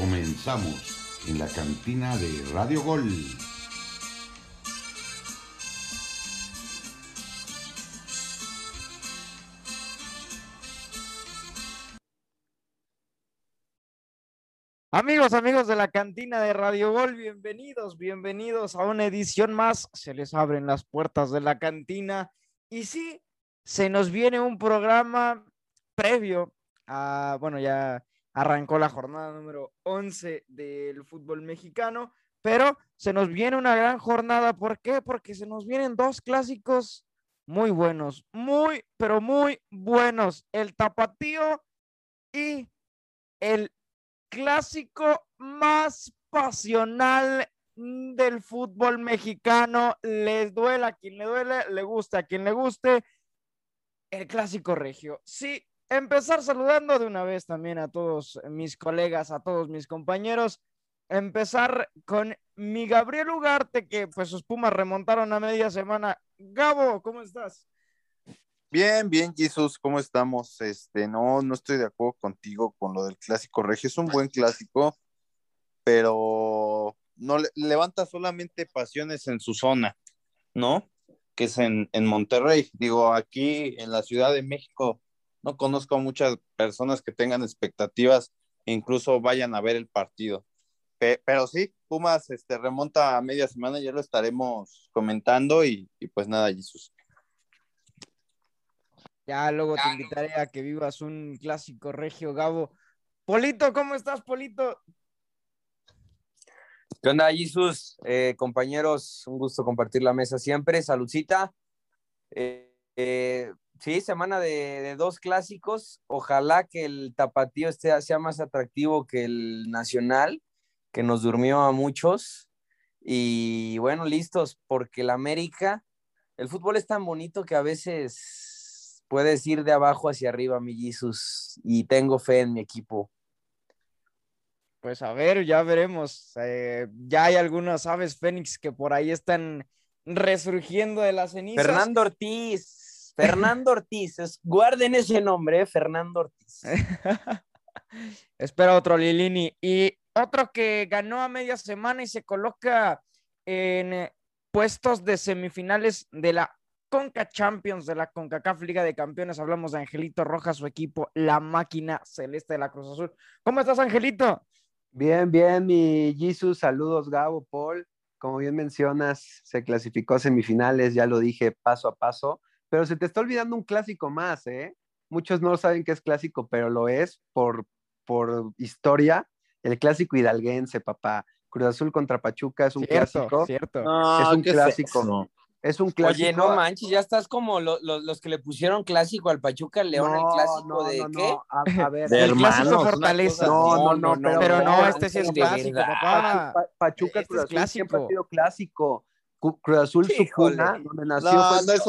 Comenzamos en la cantina de Radio Gol. Amigos, amigos de la cantina de Radio Gol, bienvenidos, bienvenidos a una edición más. Se les abren las puertas de la cantina y sí, se nos viene un programa previo a, bueno, ya arrancó la jornada número 11 del fútbol mexicano, pero se nos viene una gran jornada. ¿Por qué? Porque se nos vienen dos clásicos muy buenos, muy, pero muy buenos. El tapatío y el clásico más pasional del fútbol mexicano. Les duele a quien le duele, le gusta a quien le guste. El clásico regio. Sí, empezar saludando de una vez también a todos mis colegas, a todos mis compañeros. Empezar con mi Gabriel Ugarte, que pues sus Pumas remontaron a media semana. Gabo, ¿cómo estás? Bien, bien, Jesús, ¿cómo estamos? Este, no, no estoy de acuerdo contigo con lo del clásico regio. Es un buen clásico, pero no levanta solamente pasiones en su zona, ¿no? Que es en, en Monterrey. Digo, aquí en la Ciudad de México, no conozco a muchas personas que tengan expectativas e incluso vayan a ver el partido. pero sí, Pumas este, remonta a media semana, ya lo estaremos comentando y, y pues nada, Jesús. Ya luego te invitaré a que vivas un clásico regio, Gabo. Polito, ¿cómo estás, Polito? ¿Qué onda, Jesús? Eh, compañeros, un gusto compartir la mesa siempre. Saludcita. Eh, eh, sí, semana de, dos clásicos. Ojalá que el tapatío esté, sea más atractivo que el nacional, que nos durmió a muchos. Y bueno, listos, porque el América, el fútbol es tan bonito que a veces puedes ir de abajo hacia arriba, mi Jesus, y tengo fe en mi equipo. Pues a ver, ya veremos. Eh, ya hay algunas aves fénix que por ahí están resurgiendo de las cenizas. Fernando Ortiz, Fernando Ortiz, guarden ese nombre, eh, Fernando Ortiz. Espera otro Lilini. Y otro que ganó a media semana y se coloca en puestos de semifinales de la Conca Champions de la CONCACAF Liga de Campeones. Hablamos de Angelito Rojas, su equipo, la máquina celeste de la Cruz Azul. ¿Cómo estás, Angelito? Bien, bien, mi Jesus. Saludos, Gabo, Paul. Como bien mencionas, se clasificó a semifinales, ya lo dije paso a paso, pero se te está olvidando un clásico más, ¿eh? Muchos no saben que es clásico, pero lo es por, por historia. El clásico hidalguense, papá. Cruz Azul contra Pachuca es un clásico. Cierto. es un clásico. Es un clásico. Oye, no manches, ya estás como los que le pusieron clásico al Pachuca León, el clásico de qué? A, ver, de hermanos, Fortaleza. No, no, no, pero, no, este sí es clásico, papá. Pachuca este Cruz Azul siempre ha sido clásico. Cruz Azul, su cuna, donde nació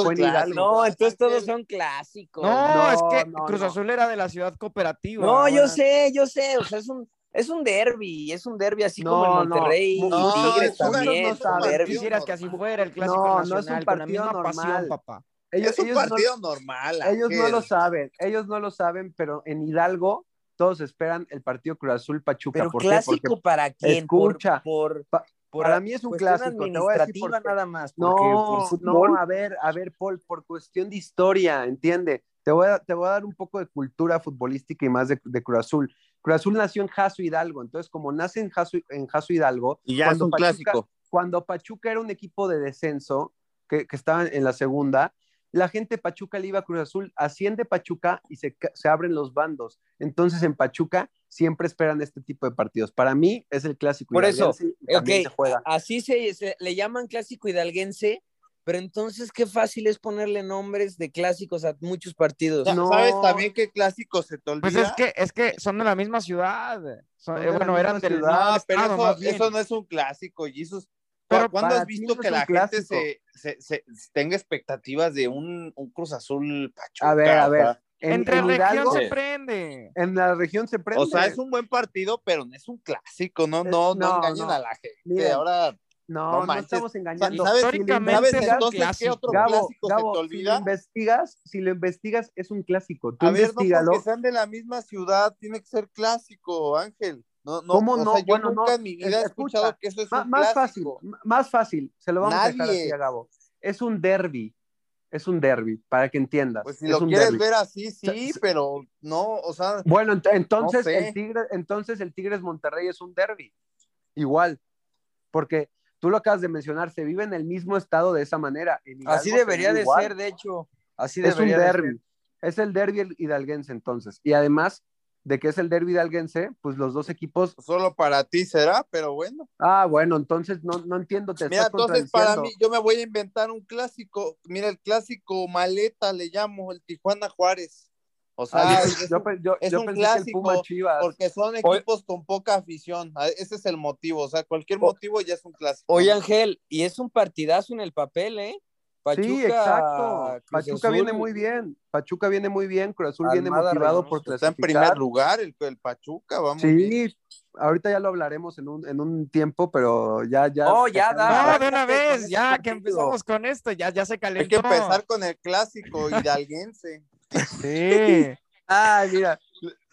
fue, no, No, entonces todos son clásicos. No, es que Cruz Azul era de la ciudad cooperativa. No, yo sé, yo sé, o sea, es un, es un derby, es un derby así como en Monterrey no, y Tigres también. No, no Quisieras que así fuera el clásico no, nacional, no es un partido con la normal. Pasión, papá. Ellos, es un partido normal. Ellos no lo saben, ellos no lo saben, pero en Hidalgo todos esperan el partido Cruz Azul Pachuca. Pero clásico para quién? Escucha, por, por, para mí es un clásico. Te voy a decir por nada más. No, no, a ver, a ver, Paul, por cuestión de historia, entiende. Te voy a, te voy a dar un poco de cultura futbolística y más de, de Cruz Azul. Cruz Azul nació en Jaso Hidalgo, entonces como nace en Jaso, en Hidalgo, y ya es un clásico. Cuando Pachuca era un equipo de descenso, que, que estaba en la segunda, la gente de Pachuca le iba a Cruz Azul, asciende Pachuca y se, se, abren los bandos. Entonces en Pachuca siempre esperan este tipo de partidos. Para mí es el clásico. Por eso, okay, así se, se, le llaman clásico hidalguense pero entonces qué fácil es ponerle nombres de clásicos a muchos partidos. ¿Sabes también qué clásicos se te olvida? Pues es que, es que son de la misma ciudad. Eh, bueno, eran del ciudad, pero eso, eso, no es un clásico, Jesus. Pero ¿Cuándo has visto que la gente se, se, se, tenga expectativas de un, un, Cruz Azul Pachuca? A ver, a ver. En, Entre en región se prende. En la región se prende. O sea, es un buen partido, pero no es un clásico, no, no, no, engañen a la gente. Ahora no, no, estamos engañando. ¿Sabes, Históricamente ¿sabes entonces qué otro Gabo, clásico Gabo, se te olvida? Si lo investigas, si lo investigas, es un clásico. Tú a ver, no porque sean de la misma ciudad, tiene que ser clásico, Ángel. No, no, ¿Cómo o no? sea, yo Bueno, nunca no, en mi vida he escucha, escuchado que eso es Ma- un más fácil, más fácil, se lo vamos a dejar Nadie. así a Gabo. Es un derby, es un derby, para que entiendas. Pues si es lo un quieres derbi. ver así, sí, pero no, o sea, Bueno, ent- entonces, sé. el Tigre, entonces el Tigres Monterrey es un derby. Igual, porque tú lo acabas de mencionar, se vive en el mismo estado de esa manera. Así debería de igual. ser, de hecho. Así Es un debería de ser. derby. Es el derby hidalguense entonces. Y además de que es el derby hidalguense, pues los dos equipos. solo para ti será, pero bueno. Ah, bueno, entonces no, no entiendo, te Mira, estás entonces para mí, yo me voy a inventar un clásico. Mira, el clásico maleta le llamo, el Tijuana Juárez. O sea, Ah, es, yo, un- yo- es yo un pensé que el clásico, Puma Chivas. porque son equipos con poca afición. Ese es el motivo. O sea, cualquier motivo ya es un clásico. Oye, Ángel, y es un partidazo en el papel, ¿eh? Pachuca, sí, exacto. Cruz Pachuca Azul, viene muy bien. Pachuca viene muy bien. Cruz Azul viene motivado Reynoso. por Está en primer lugar el, el Pachuca, vamos. bien. Sí, ahorita ya lo hablaremos en un, en un tiempo, pero ya, ya. Oh, ya, da. No, de una con vez, ese ya que empezamos con esto, ya, ya se Hay calentó. que empezar con el clásico hidalguense. Sí. Ay, mira,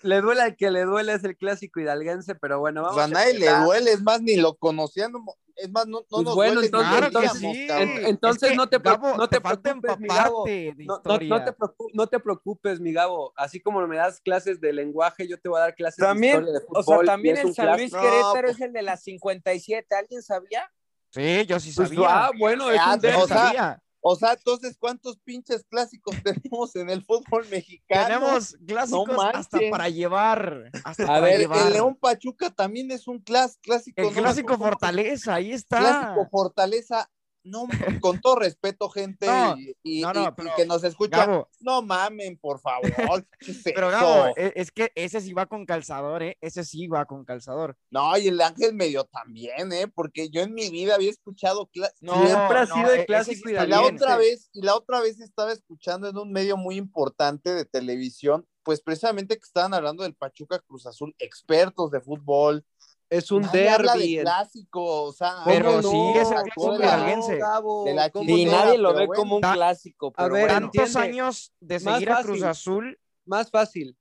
le duele al que le duele es el clásico hidalguense, pero bueno, Pues vamos a nadie le duele, es más, ni lo conocían. no- Es más, no, no Pues nos bueno, duele. entonces- entonces- sí. cabrón. en- entonces Es no te Gabo, no te preocupes, mi Gabo. No, no- historia. no te preocu- no te preocupes, mi Gabo. Así como me das clases de lenguaje, yo te voy a dar clases También, de historia de o sea, también el San Luis Querétaro pues- es el de las 57. ¿Alguien sabía? Sí, yo sí Pues, sabía. ah, bueno, es Ah, un o sabía. O sea, entonces, ¿cuántos pinches clásicos tenemos en el fútbol mexicano? Tenemos clásicos No hasta para llevar. Hasta A para ver, llevar. el León Pachuca también es un clas- clásico. El no clásico. Fortaleza, ahí está. Clásico Fortaleza. No, con todo respeto, gente, No, y, y- no, no, y- y pero, que nos escucha. Gabo, No mamen, por favor. ¿qué es pero? Gabo, e- es que ese sí va con calzador, ¿eh? Ese sí va con calzador. No, y el Ángel medio también, ¿eh? Porque yo en mi vida había escuchado. Siempre ha sido e- el ese clásico Y la bien. otra vez, y la otra vez estaba escuchando en un medio muy importante de televisión, pues precisamente que estaban hablando del Pachuca Cruz Azul, expertos de fútbol. Es un Nadie habla de clásico, o sea, Pero ¿cómo sí es el no? clásico de la- hidalguense. Gabo, de la ¿cómo Y no? nadie lo ve bueno. como un clásico. Pero ver, bueno. Tantos años de Más seguir a Cruz. Azul. Más fácil.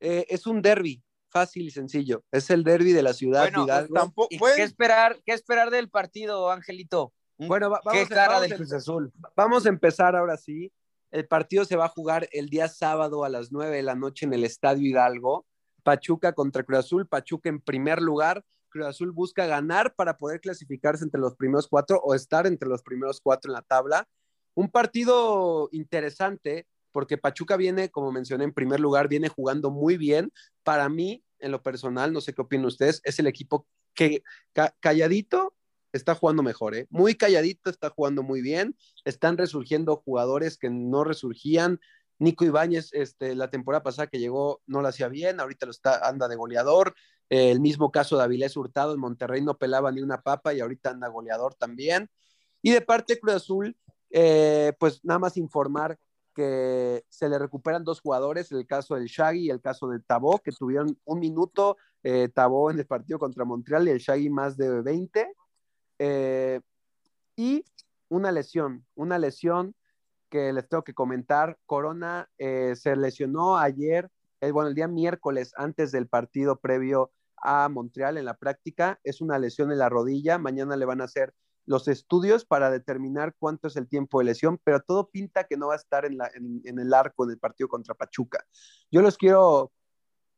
Eh, es un derby, fácil y sencillo. Es el derby de la ciudad Bueno, de Hidalgo. Tampoco, ¿Y pues, qué esperar, qué esperar del partido, Angelito? Bueno, va- ¿Qué vamos, a- cara vamos de a- Cruz Azul? vamos a empezar ahora sí. El partido se va a jugar el día sábado a las 9 de la noche en el Estadio Hidalgo. Pachuca contra Cruz Azul. Pachuca en primer lugar. Cruz Azul busca ganar para poder clasificarse entre los primeros cuatro o estar entre los primeros cuatro en la tabla. Un partido interesante porque Pachuca viene, como mencioné, en primer lugar, viene jugando muy bien. Para mí, en lo personal, no sé qué opinan ustedes, es el equipo que ca- calladito está jugando mejor, ¿eh? Muy calladito, está jugando muy bien. Están resurgiendo jugadores que no resurgían. Nico Ibáñez, este, la temporada pasada que llegó, no lo hacía bien, ahorita lo está, anda de goleador. Eh, el mismo caso de Avilés Hurtado, en Monterrey no pelaba ni una papa y ahorita anda goleador también. Y de parte Cruz Azul, eh, pues nada más informar que se le recuperan dos jugadores, el caso del Shaggy y el caso de Tabó, que tuvieron un minuto, eh, Tabó en el partido contra Montreal y el Shaggy más de 20. Eh, y una lesión, una lesión que les tengo que comentar. Corona eh, se lesionó ayer, eh, bueno, el día miércoles antes del partido previo a Montreal en la práctica. Es una lesión en la rodilla. Mañana le van a hacer los estudios para determinar cuánto es el tiempo de lesión, pero todo pinta que no va a estar en, la, en, en el arco en el partido contra Pachuca. Yo los quiero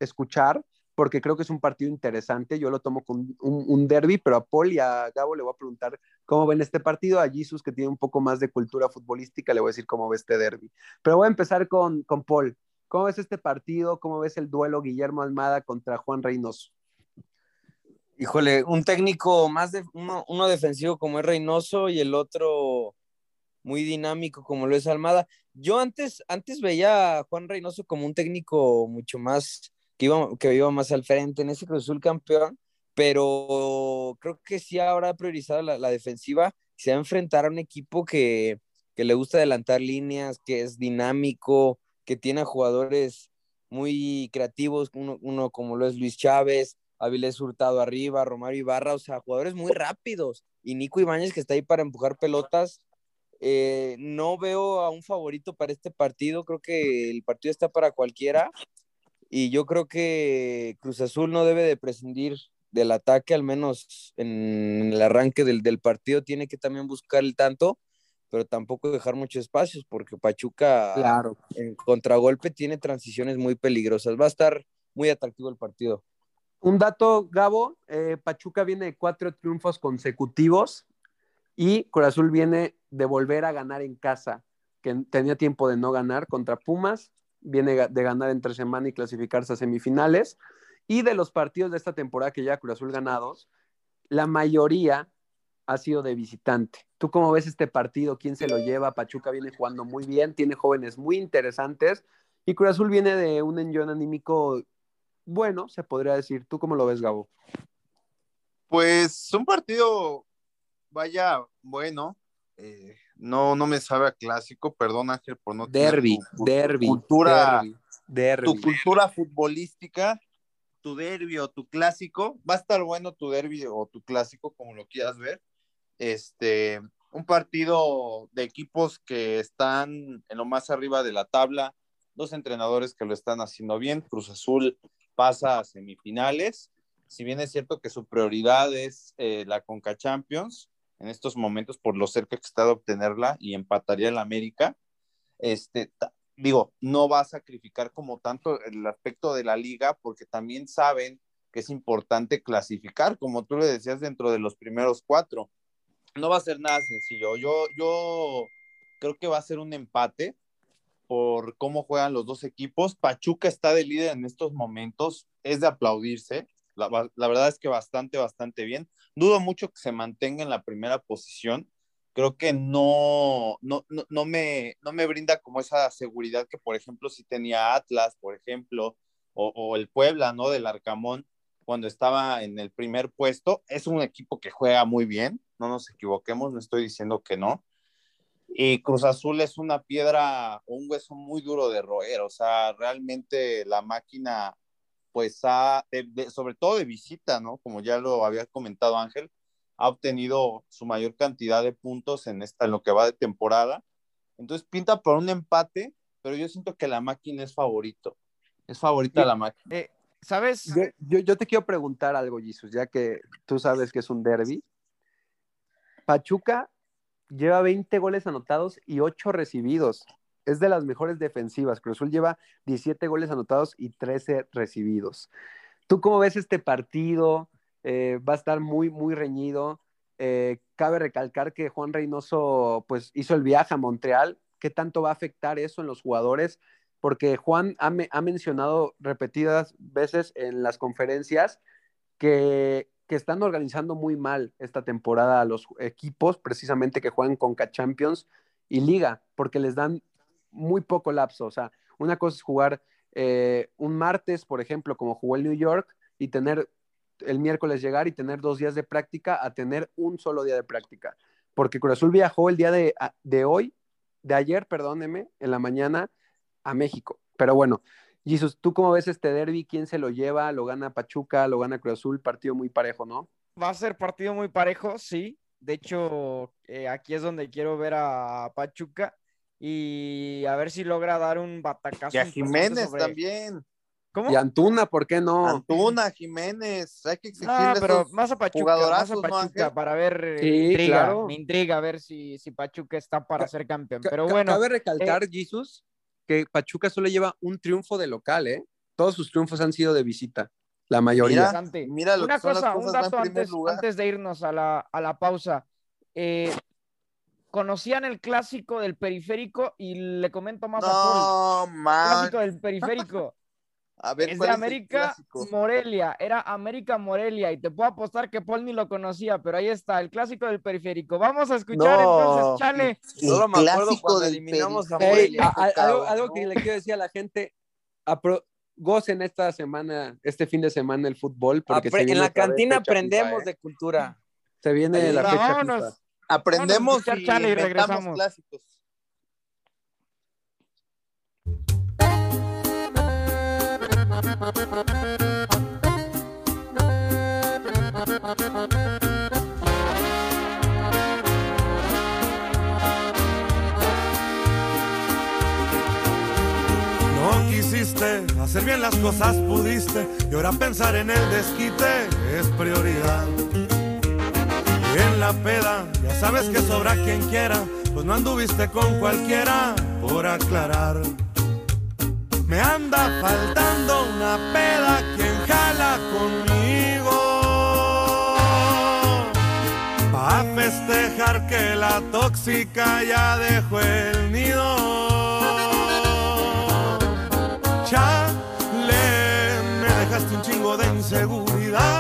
escuchar porque creo que es un partido interesante. Yo lo tomo con un, un derby, pero a Paul y a Gabo le voy a preguntar cómo ven este partido. A Jesus, que tiene un poco más de cultura futbolística, le voy a decir cómo ve este derby. Pero voy a empezar con, con Paul. ¿Cómo ves este partido? ¿Cómo ves el duelo Guillermo Almada contra Juan Reynoso? Híjole, un técnico más de uno, uno defensivo como es Reynoso y el otro muy dinámico como lo es Almada. Yo antes, antes veía a Juan Reynoso como un técnico mucho más, que iba, que iba más al frente en ese Cruz Azul campeón, pero creo que sí ahora ha priorizado la, defensiva, se va a enfrentar a un equipo que, que le gusta adelantar líneas, que es dinámico, que tiene jugadores muy creativos, uno, uno como lo es Luis Chávez, Avilés Hurtado arriba, Romario Ibarra, o sea, jugadores muy rápidos. Y Nico Ibáñez que está ahí para empujar pelotas. Eh, no veo a un favorito para este partido, creo que el partido está para cualquiera. Y yo creo que Cruz Azul no debe de prescindir del ataque, al menos en el arranque del, del partido, tiene que también buscar el tanto, pero tampoco dejar muchos espacios, porque Pachuca Claro. en contragolpe tiene transiciones muy peligrosas. Va a estar muy atractivo el partido. Un dato, Gabo, eh, Pachuca viene de cuatro triunfos consecutivos y Cruz Azul viene de volver a ganar en casa, que tenía tiempo de no ganar contra Pumas, viene de ganar entre semana y clasificarse a semifinales. Y de los partidos de esta temporada que ya Cruz Azul ganados, la mayoría ha sido de visitante. ¿Tú cómo ves este partido? ¿Quién se lo lleva? Pachuca viene jugando muy bien, tiene jóvenes muy interesantes y Cruz Azul viene de un enjón anímico bueno, se podría decir. ¿Tú cómo lo ves, Gabo? Pues un partido, vaya, bueno, eh, no, no me sabe a clásico, perdón Ángel por no Derby, tu derby, cultura, derby, derby. tu cultura futbolística, tu derby o tu clásico, va a estar bueno tu derby o tu clásico, como lo quieras ver. Este, un partido de equipos que están en lo más arriba de la tabla, dos entrenadores que lo están haciendo bien, Cruz Azul pasa a semifinales, si bien es cierto que su prioridad es eh, la Conca Champions, en estos momentos por lo cerca que está de obtenerla y empataría el América, este, digo, no va a sacrificar como tanto el aspecto de la liga porque también saben que es importante clasificar, como tú le decías, dentro de los primeros cuatro. No va a ser nada sencillo. Yo, yo creo que va a ser un empate por cómo juegan los dos equipos. Pachuca está de líder en estos momentos, es de aplaudirse. La, la verdad es que bastante, bastante bien. Dudo mucho que se mantenga en la primera posición. Creo que no, no, no, no, me, no me brinda como esa seguridad que, por ejemplo, si tenía Atlas, por ejemplo, o, o el Puebla, ¿no? Del Arcamón, cuando estaba en el primer puesto. Es un equipo que juega muy bien, no nos equivoquemos, no estoy diciendo que no. Y Cruz Azul es una piedra, un hueso muy duro de roer, o sea, realmente la máquina, pues ha, de, de, sobre todo de visita, ¿no? Como ya lo había comentado Ángel, ha obtenido su mayor cantidad de puntos en, esta, en lo que va de temporada. Entonces pinta por un empate, pero yo siento que la máquina es favorito. Es favorita Sí. la máquina. Eh, ¿Sabes? Yo, yo, yo te quiero preguntar algo, Jesus, ya que tú sabes que es un derby. Pachuca lleva 20 goles anotados y 8 recibidos. Es de las mejores defensivas. Cruz Azul lleva 17 goles anotados y 13 recibidos. ¿Tú cómo ves este partido? Eh, va a estar muy, muy reñido. Eh, cabe recalcar que Juan Reynoso pues, hizo el viaje a Montreal. ¿Qué tanto va a afectar eso en los jugadores? Porque Juan ha, me, ha mencionado repetidas veces en las conferencias que, que, están organizando muy mal esta temporada a los equipos, precisamente que juegan con Champions y Liga, porque les dan muy poco lapso. O sea, una cosa es jugar eh, un martes, por ejemplo, como jugó el New York, y tener el miércoles llegar y tener dos días de práctica a tener un solo día de práctica. Porque Cruz Azul viajó el día de, de hoy, de ayer, perdóneme, en la mañana a México. Pero bueno, Jesus, ¿tú cómo ves este derby? ¿Quién se lo lleva? ¿Lo gana Pachuca? ¿Lo gana Cruz Azul? Partido muy parejo, ¿no? Va a ser partido muy parejo, sí. De hecho, eh, aquí es donde quiero ver a Pachuca y a ver si logra dar un batacazo. Y a Jiménez sobre... también. ¿Cómo? Y Antuna, ¿por qué no? Antuna, Jiménez, hay que exigirle no, pero más a Pachuca, más a Pachuca ¿no, para ver, eh, sí, intriga, claro. me intriga a ver si, si Pachuca está para ser campeón. Pero bueno. Cabe recalcar, eh, Jesus, que Pachuca solo lleva un triunfo de local, ¿eh? Todos sus triunfos han sido de visita, la mayoría. Mira, mira lo Una que son cosa, las cosas un dato antes de irnos a la, a la pausa. Eh, conocían el clásico del periférico y le comento más no, a Paul. Man. Clásico del periférico. A ver, es de América Morelia, era América Morelia y te puedo apostar que Paul ni lo conocía, pero ahí está, el clásico del periférico. Vamos a escuchar no, entonces, Chale. Solo me acuerdo cuando eliminamos a hey, a, a, algo, algo, que le quiero decir a la gente, apro, gocen esta semana, este fin de semana el fútbol. Porque Apre en la cantina aprendemos FIFA, ¿eh? de cultura. Se viene la fecha vámonos. FIFA. Aprendemos y, Chale y regresamos. clásicos. Supiste, hacer bien las cosas pudiste y ahora pensar en el desquite es prioridad. En la peda, ya sabes que sobra quien quiera, pues no anduviste con cualquiera por aclarar. Me anda faltando una peda quien jala conmigo. Pa' festejar que la tóxica ya dejó el nido. Chale, me dejaste un chingo de inseguridad.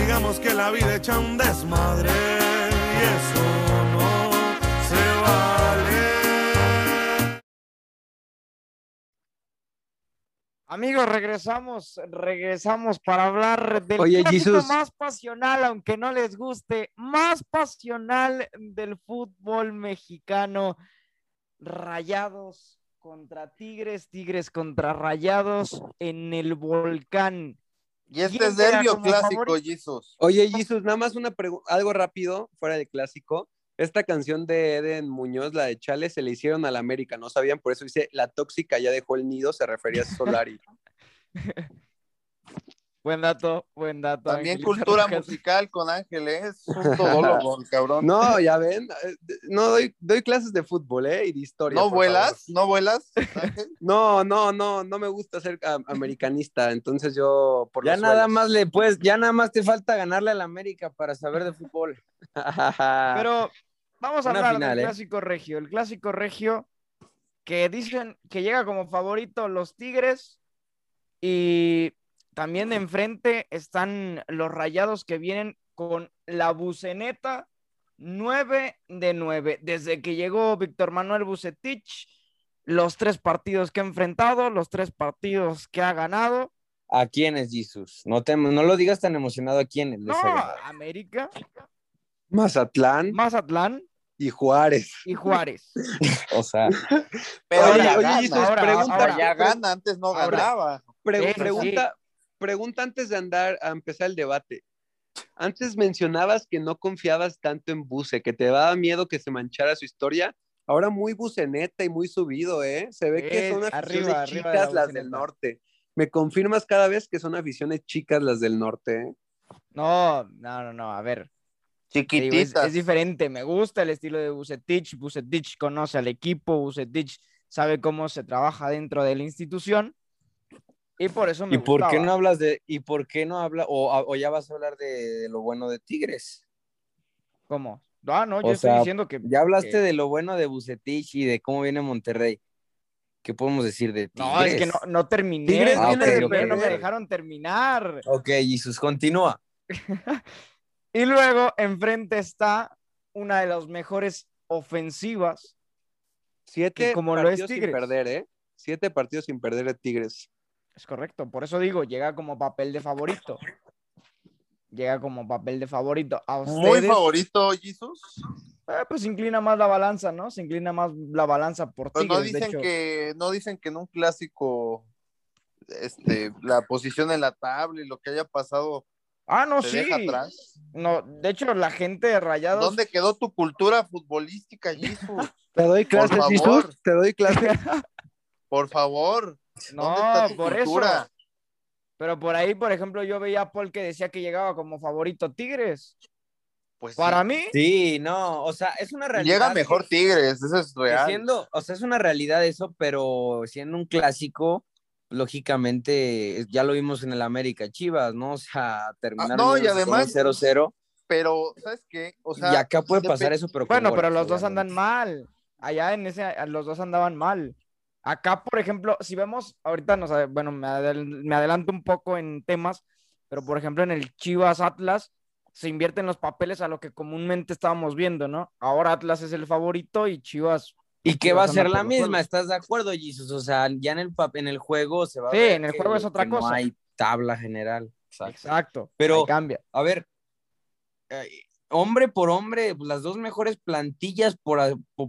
Digamos que la vida echa un desmadre. Y eso no se vale. Amigos, regresamos, regresamos para hablar del Oye, más pasional, aunque no les guste, más pasional del fútbol mexicano. Rayados contra Tigres, Tigres contra Rayados en el volcán. Y este ¿Quién es derbio clásico? Jesus. Oye, Jesus, nada más una pregunta, algo rápido, fuera de clásico. Esta canción de Eden Muñoz, la de Chale, se le hicieron a la América, ¿no sabían? Por eso dice, la tóxica ya dejó el nido, se refería a Solari. Buen dato, buen dato. También cultura musical con Ángeles. Es un todólogo, el cabrón. No, ya ven, eh, no doy, doy clases de fútbol, ¿eh? Y de historia. ¿No vuelas? favor. ¿No vuelas? Ángel? No, no, no, no me gusta ser am- americanista, entonces yo por Ya los nada suelos. más le puedes, ya nada más te falta ganarle al América para saber de fútbol. Pero vamos a Una hablar final, del ¿eh? clásico regio. El clásico regio que dicen que llega como favorito los Tigres y también de enfrente están los rayados que vienen con la buceneta 9 de 9. Desde que llegó Víctor Manuel Bucetich, los tres partidos que ha enfrentado, los tres partidos que ha ganado. ¿A quiénes, Jesus? No, te, no lo digas tan emocionado a quiénes. les No, ha ganado? América, Mazatlán Mazatlán y Juárez. y Juárez. O sea, Pero Oye, ya oye, gana. Jesus, ahora, pregunta, ahora. ya gana, antes no Ahora. ganaba. Pre- Eso sí. Pregunta, antes de andar a empezar el debate. Antes mencionabas que no confiabas tanto en Buse, que te daba miedo que se manchara su historia. Ahora muy buceneta y muy subido, ¿eh? Se ve que Sí, son arriba, aficiones arriba de chicas la las del norte. Me confirmas cada vez que son aficiones chicas las del norte, ¿eh? No, no, no, no, a ver. te digo, es, Chiquititas. es diferente, me gusta el estilo de Bucetich, Bucetich conoce al equipo, Bucetich sabe cómo se trabaja dentro de la institución y por eso me ¿y por qué no hablas de, y por qué no habla, o, o ya vas a hablar de, de lo bueno de Tigres? ¿Cómo? Ah, no, yo O estoy sea, diciendo que... Ya hablaste que- de lo bueno de Bucetich y de cómo viene Monterrey. ¿Qué podemos decir de Tigres? No, es que no, no terminé, Tigres no, viene de terminé, no me dejaron terminar. Ok, Jesus, continúa. Y luego enfrente está una de las mejores ofensivas. Siete como lo es partidos sin Tigres. perder, ¿eh? Siete partidos sin perder de Tigres. Es correcto, por eso digo, llega como papel de favorito. Llega como papel de favorito. A Muy favorito, Jesus. eh, pues se inclina más la balanza, ¿no? Se inclina más la balanza por Pero Tigres, no de dicen hecho. que, no dicen que en un clásico, este, la posición en la tabla y lo que haya pasado Ah, no, sí. deja atrás. No, de hecho, la gente de Rayados. ¿Dónde quedó tu cultura futbolística, Jesus? Te doy clases. Te doy clases. Por favor. ¿Dónde No, está por cultura? eso. Pero por ahí, por ejemplo, yo veía a Paul que decía que llegaba como favorito Tigres. Pues Para sí. mí, Sí, no, o sea, es una realidad. Llega mejor que- Tigres, eso es real. siendo, o sea, es una realidad eso, pero siendo un clásico, lógicamente, ya lo vimos en el América Chivas, ¿no? O sea, terminaron no, y además- 0-0. Pero, ¿sabes qué? O sea, y acá puede pasar eso, pero bueno, pero los dos andan mal. Allá en ese, los dos andaban mal. Acá, por ejemplo, si vemos, ahorita nos, bueno, me, adel- me adelanto un poco en temas, pero por ejemplo en el Chivas Atlas se invierten los papeles a lo que comúnmente estábamos viendo, ¿no? Ahora Atlas es el favorito y Chivas. Y que va a ser la misma. ¿estás de acuerdo, Jesus? O sea, ya en el, pap- en el juego se va a Sí, en el que- juego es otra cosa. No hay tabla general. Exacto. Exacto. Pero- cambia. A ver, eh, hombre por hombre, pues, las dos mejores plantillas, por,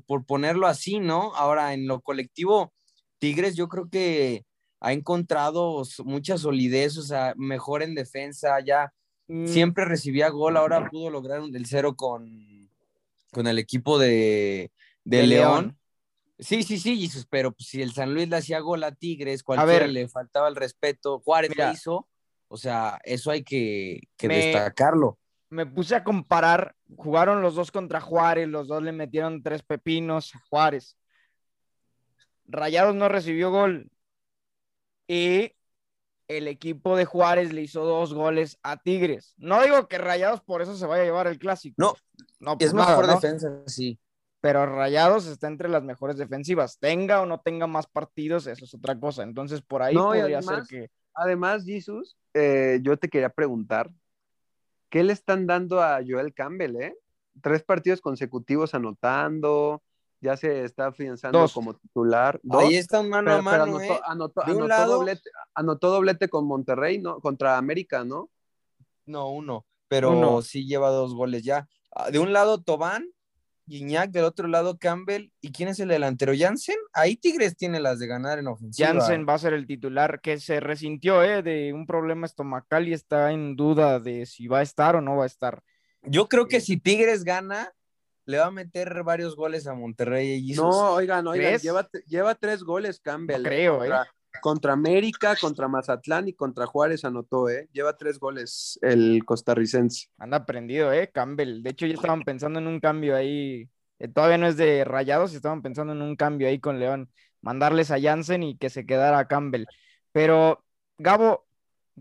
por ponerlo así, ¿no? Ahora, en lo colectivo, Tigres yo creo que ha encontrado mucha solidez, o sea, mejor en defensa, ya Mm, siempre recibía gol, ahora pudo lograr un del cero con, con el equipo de, de De León. León. Sí, sí, sí, Jesus, pero pues, si el San Luis le hacía gol a Tigres, cualquiera ver. le faltaba el respeto, Juárez Mira. lo hizo, o sea, eso hay que, que Me- destacarlo. me puse a comparar, jugaron los dos contra Juárez, los dos le metieron tres pepinos a Juárez. Rayados no recibió gol y el equipo de Juárez le hizo dos goles a Tigres. No digo que Rayados por eso se vaya a llevar el clásico. No, no Es nada, mejor ¿no? defensa, sí. Pero Rayados está entre las mejores defensivas. Tenga o no tenga más partidos, eso es otra cosa. Entonces por ahí No, podría ser que Además, Jesus, eh, yo te quería preguntar, ¿qué le están dando a Joel Campbell, eh? Tres partidos consecutivos anotando, ya se está afianzando Dos. como titular. Dos, Ahí está un mano pero, a mano, anotó, ¿eh? anotó- De un anotó lado- doblete, anotó doblete con Monterrey, ¿no? Contra América, ¿no? No, uno, pero Uno. sí lleva dos goles ya. Ah, De un lado Tobán, Guiñac, del otro lado Campbell. ¿Y quién es el delantero? Jansen. Ahí Tigres tiene las de ganar en ofensiva. Jansen va a ser el titular que se resintió eh, de un problema estomacal y está en duda de si va a estar o no va a estar. Yo creo que si Tigres gana, le va a meter varios goles a Monterrey. y No, oigan, oigan, ¿Crees? lleva, lleva tres goles Campbell. No creo, ¿eh? contra, contra América, contra Mazatlán y contra Juárez anotó, ¿eh? Lleva tres goles el costarricense. Anda prendido, ¿eh? Campbell. De hecho, ya estaban pensando en un cambio ahí. eh, todavía no es de Rayados, estaban pensando en un cambio ahí con León. Mandarles a Jansen y que se quedara Campbell. Pero, Gabo,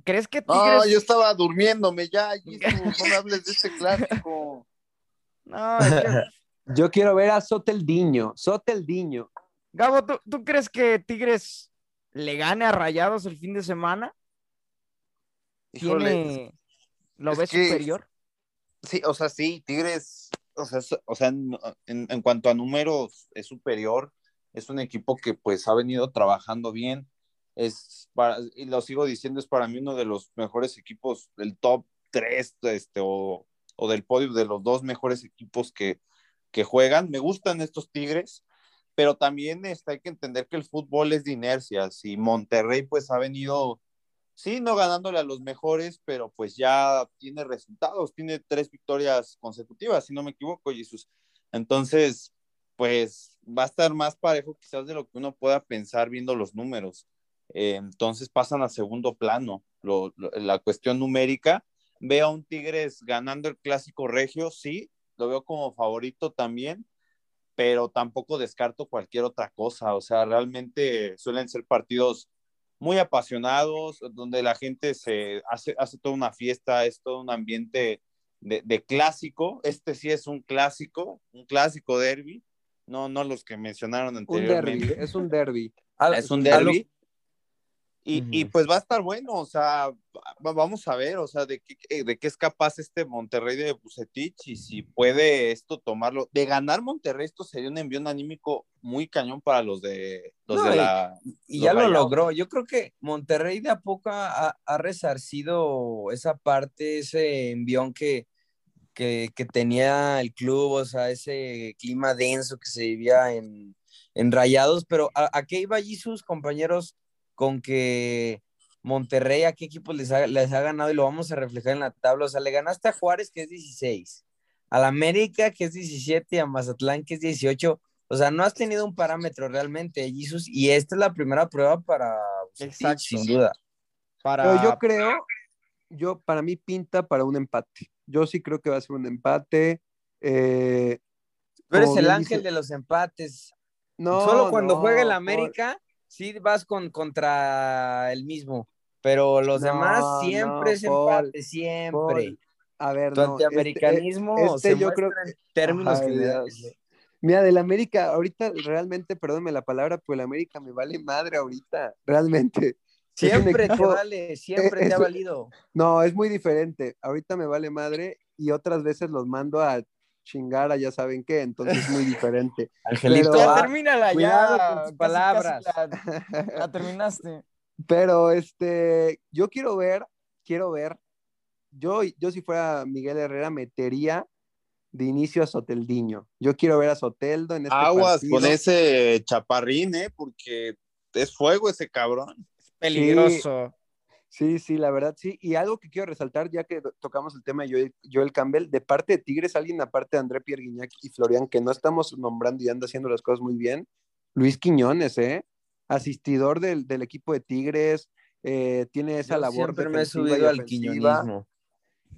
¿crees que Tigres... No, yo estaba durmiéndome ya, no hables de este clásico. No, Yo quiero ver a Soteldiño, Soteldiño. Gabo, ¿tú, tú crees que Tigres le gane a Rayados el fin de semana? Híjole, ¿Tiene... ¿Lo es ves que- superior? Sí, o sea, sí, Tigres, o sea, es- o sea en, en- en cuanto a números es superior, es un equipo que pues ha venido trabajando bien, es para, y lo sigo diciendo, es para mí uno de los mejores equipos del top 3 este, o, o del podio de los dos mejores equipos que, que juegan. Me gustan estos Tigres, pero también este, hay que entender que el fútbol es de inercias y Monterrey pues ha venido sí, no ganándole a los mejores, pero pues ya tiene resultados, tiene tres victorias consecutivas, si no me equivoco, Jesús. Entonces, pues va a estar más parejo quizás de lo que uno pueda pensar viendo los números. Eh, entonces pasan a segundo plano la cuestión numérica. Veo a un Tigres ganando el clásico regio, sí, lo veo como favorito también, pero tampoco descarto cualquier otra cosa. O sea, realmente suelen ser partidos muy apasionados, donde la gente se hace, hace toda una fiesta, es todo un ambiente de, de, clásico. Este sí es un clásico, un clásico derby, no, no los que mencionaron anteriormente. Un derby, es un derby. Es un derby. Y, uh -huh. y, pues va a estar bueno, o sea, vamos a ver, o sea, de qué, de qué es capaz este Monterrey de Bucetich y si puede esto tomarlo. De ganar Monterrey, esto sería un envío anímico muy cañón para los de, los no, de la. Y, y ya rayados. lo logró. Yo creo que Monterrey de a poco ha, ha resarcido esa parte, ese envión que, que, que, tenía el club, o sea, ese clima denso que se vivía en, en Rayados. Pero ¿a, a qué iba allí sus compañeros? Con que Monterrey a qué equipos les ha, les ha, ganado y lo vamos a reflejar en la tabla. O sea, le ganaste a Juárez, que es 16, a la América, que es 17, y a Mazatlán, que es 18. O sea, no has tenido un parámetro realmente, Jesus, y esta es la primera prueba para Exacto. sin duda. Para... Pero yo creo, yo para mí pinta para un empate. Yo sí creo que va a ser un empate. Eh, Tú eres el ángel dice... de los empates. No, Solo cuando no, juegue el América. Sí vas con, contra el mismo, pero los no, demás siempre no, es empate, siempre. Paul. A ver, tu no, antiamericanismo este, este se yo creo en términos generales. Mira, del América, ahorita realmente, perdónme la palabra, pero el América me vale madre ahorita, realmente. Siempre equipo, te vale, siempre es, te ha valido. No, es muy diferente. Ahorita me vale madre y otras veces los mando a chingar a ya saben qué, entonces es muy diferente. Angelito, Pero, ya termínala, cuidado ya. con tus palabras. Casi, casi la, la, terminaste. Pero este, yo quiero ver, quiero ver, yo, yo si fuera Miguel Herrera metería de inicio a Soteldiño. Yo quiero ver a Soteldo en este Aguas partido. con ese chaparrín, ¿eh? Porque es fuego ese cabrón. Es peligroso. Sí, sí, la verdad sí. Y algo que quiero resaltar, ya que tocamos el tema de Joel, Joel Campbell, de parte de Tigres, alguien aparte de André Pierre Guignac y Florian, que no estamos nombrando y anda haciendo las cosas muy bien, Luis Quiñones, ¿eh? Asistidor del, del equipo de Tigres, eh, tiene esa Yo labor siempre me he subido al quiñonismo.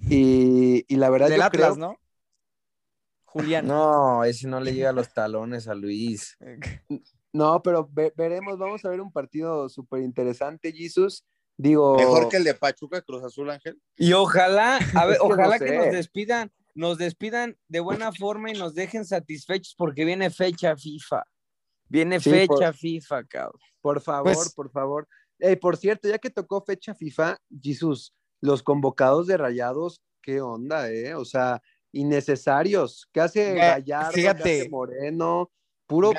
Y, y la verdad Del yo Atlas, creo, ¿no? Julián. No, ese no le llega a los talones a Luis. no, pero ve- veremos, vamos a ver un partido súper interesante, Jesus. Digo, Mejor que el de Pachuca Cruz Azul, Ángel. Y ojalá, a ver, Es que no ojalá que nos despidan, nos despidan de buena forma y nos dejen satisfechos porque viene fecha FIFA. Viene Sí, fecha por- FIFA, cabrón. por favor, Pues- por favor. Eh, por cierto, ya que tocó fecha FIFA, Jesus, los convocados de Rayados, ¿qué onda, eh? O sea, innecesarios. ¿Qué hace Ga- Gallardo? ¿Qué fíjate. hace Moreno? Puro,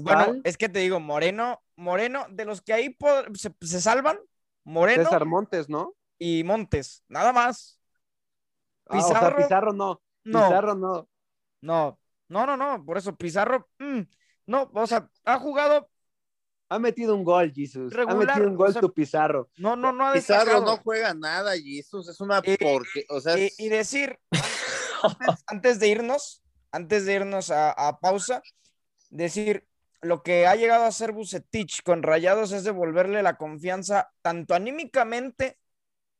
bueno, es que te digo, Moreno, Moreno, de los que ahí se, se salvan, Moreno César Montes, ¿no? y Montes, nada más. Ah, o sea, Pizarro, Pizarro no. No, Pizarro no. no, no, no, no, por eso Pizarro, mm, no, o sea, ha jugado, Ha metido un gol, Jesus. ha metido un gol o sea, tu Pizarro. no, no, no ha Pizarro no juega nada, Jesus. Es una Y- porque, o sea, y, es- y decir, antes, antes de irnos, antes de irnos a, a pausa, decir, lo que ha llegado a hacer Bucetich con Rayados es devolverle la confianza tanto anímicamente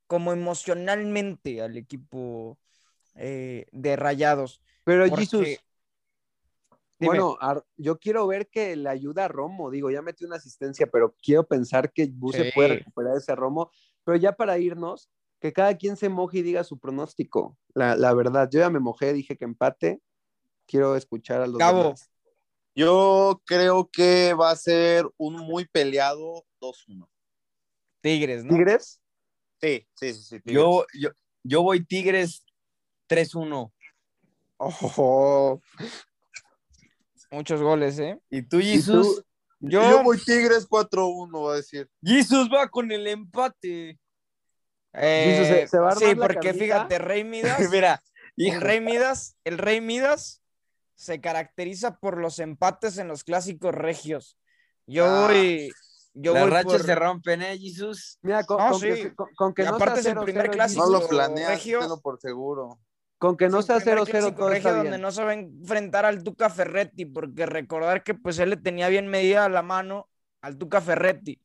como emocionalmente al equipo eh, de Rayados. Pero, Porque- Dime. bueno, yo quiero ver que le ayuda a Romo. Digo, ya metió una asistencia, pero quiero pensar que Buse Sí. puede recuperar ese Romo. Pero ya para irnos, que cada quien se moje y diga su pronóstico. La, la verdad, yo ya me mojé, dije que empate. Quiero escuchar a los demás. Yo creo que va a ser un muy peleado 2-1. Tigres, ¿no? ¿Tigres? Sí, sí, sí, sí. Tigres. Yo, yo, yo voy Tigres 3-1. Oh, Muchos goles, ¿eh? ¿Y tú, tú? Yo, Yo voy Tigres 4-1, va a decir. Jesus va con el empate. eh, ¿se- se va a sí, porque carnita? fíjate, Rey Midas, Mira, el Rey Midas, el Rey Midas se caracteriza por los empates en los clásicos regios. Yo Ah. voy, yo las voy rachas por- se rompen, ¿eh, Jesus? Mira, con, No, con que, sí. se- con- con que Y no aparte sea es el primer 0-0, clásico. No lo Regio- planeas, por seguro. Con que no sea primer 0-0 clásico todo regio está donde bien. no se va a enfrentar al Tuca Ferretti, porque recordar que pues él le tenía bien medida la mano al Tuca Ferretti.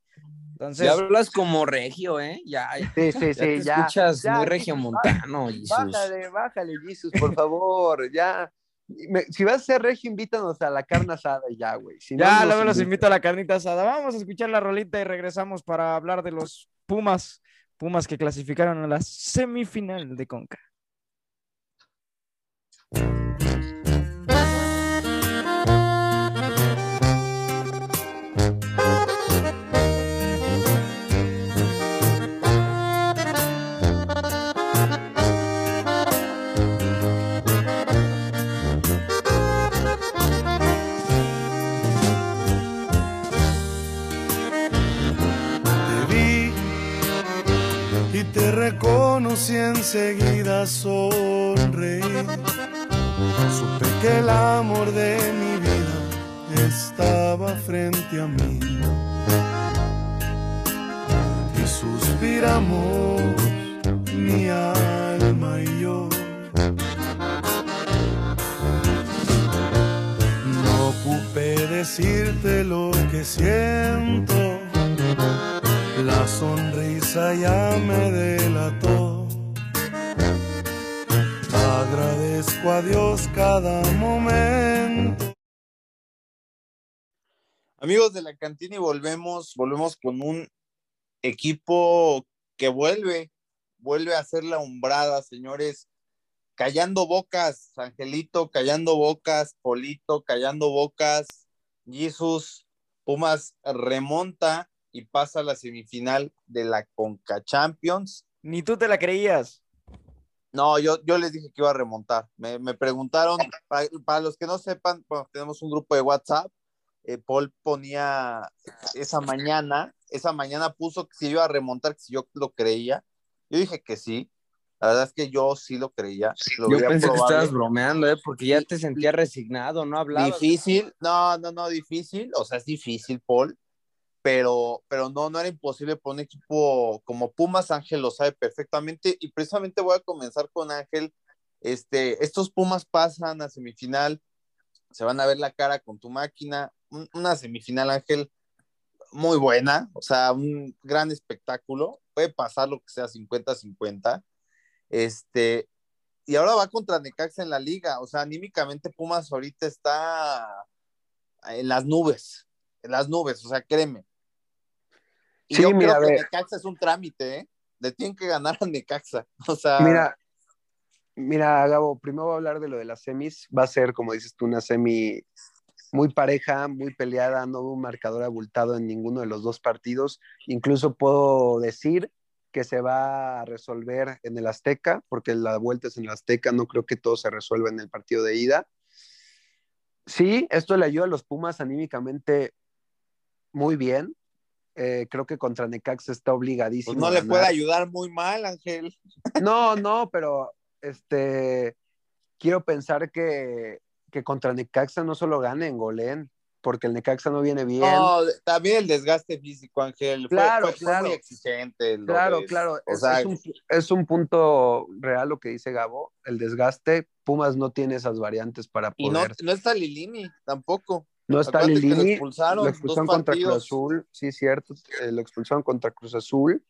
Entonces, Ya hablas como regio, ¿eh? Ya, ya Sí, sí, te sí, ya. escuchas ya, muy regiomontano, Jesus. Bájale, bájale, Jesus, por favor, ya. Me- si vas a ser regio, invítanos a la carne asada y ya, güey. Si no, ya nos luego los invito a la carnita asada. Vamos a escuchar la rolita y regresamos para hablar de los Pumas, Pumas que clasificaron a la semifinal de Conca. Te reconocí enseguida sonreí. Supe que el amor de mi vida estaba frente a mí. Y suspiramos mi alma y yo. No ocupé decirte lo que siento. Sonrisa ya me delató. Agradezco a Dios cada momento. Amigos de la cantina y volvemos, volvemos con un equipo que vuelve, vuelve a hacer la umbrada, señores. Callando bocas, Angelito, callando bocas, Polito, callando bocas, Jesus, Pumas remonta y pasa a la semifinal de la Conca Champions. Ni tú te la creías. No, yo, yo les dije que iba a remontar. Me, me preguntaron, para, para los que no sepan, bueno, tenemos un grupo de WhatsApp. eh, Paul ponía esa mañana, esa mañana puso que si iba a remontar, que si yo lo creía. Yo dije que sí. La verdad es que yo sí lo creía. lo Yo pensé que probable. estabas bromeando, ¿eh? Porque ya te sentía resignado, no hablabas. Difícil, no, no, no, difícil, o sea, es difícil, Paul, pero, pero no, no era imposible por un equipo como Pumas, Ángel lo sabe perfectamente, y precisamente voy a comenzar con Ángel, este, estos Pumas pasan a semifinal, se van a ver la cara con tu máquina, una semifinal, Ángel, muy buena, o sea, un gran espectáculo. Puede pasar lo que sea 50-50. Este, y ahora va contra Necaxa en la liga. O sea, anímicamente Pumas ahorita está en las nubes, en las nubes, o sea, créeme. Y Sí, yo mira, creo que. Necaxa es un trámite, ¿eh? Le tienen que ganar a Necaxa. O sea, Mira, mira, Gabo, primero voy a hablar de lo de las semis. Va a ser, como dices tú, una semi muy pareja, muy peleada, no hubo un marcador abultado en ninguno de los dos partidos. Incluso puedo decir que se va a resolver en el Azteca, porque la vuelta es en el Azteca, no creo que todo se resuelva en el partido de ida. Sí, esto le ayuda a los Pumas anímicamente muy bien. Eh, creo que contra Necaxa está obligadísimo. pues no le puede ayudar muy mal, Ángel. No, no, pero este quiero pensar que, que contra Necaxa no solo ganen, goleen, porque el Necaxa no viene bien. No, también el desgaste físico, Ángel. Claro, fue, fue claro. muy exigente. claro, claro, O es, sea, es un, es un punto real lo que dice Gabo, el desgaste. Pumas no tiene esas variantes para y no, poder. no está Lilini tampoco. No, está acuérdate lo Lilini, expulsaron lo expulsaron contra Cruz. Azul, sí, cierto, eh, lo expulsaron contra Cruz Azul.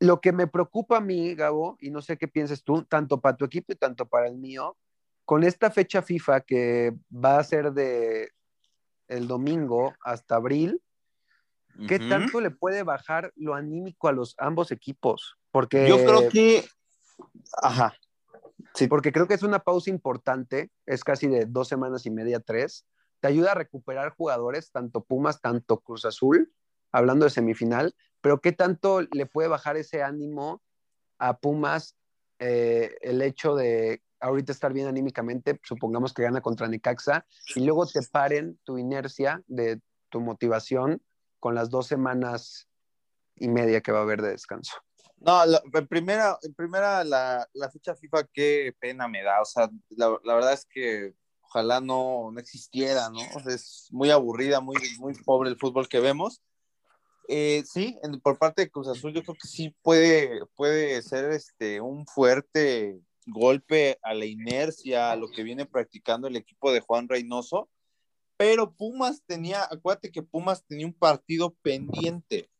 Lo que me preocupa a mí, Gabo, y no sé qué pienses tú, tanto para tu equipo y tanto para el mío, con esta fecha FIFA que va a ser de el domingo hasta abril, ¿qué tanto le puede bajar lo anímico a los ambos equipos? Porque Yo creo que. Ajá. porque creo que es una pausa importante, es casi de dos semanas y media, tres. Te ayuda a recuperar jugadores, tanto Pumas, tanto Cruz Azul, hablando de semifinal, pero ¿qué tanto le puede bajar ese ánimo a Pumas eh, el hecho de ahorita estar bien anímicamente, supongamos que gana contra Necaxa, y luego te paren tu inercia de tu motivación con las dos semanas y media que va a haber de descanso? No, en primera, en primera la, la fecha FIFA, qué pena me da. O sea, la, la verdad es que ojalá no, no existiera, ¿no? Es muy aburrida, muy, muy pobre el fútbol que vemos. Eh, sí, en- por parte de Cruz Azul, yo creo que sí puede, puede ser este, un fuerte golpe a la inercia, a lo que viene practicando el equipo de Juan Reynoso. Pero Pumas tenía, acuérdate que Pumas tenía un partido pendiente.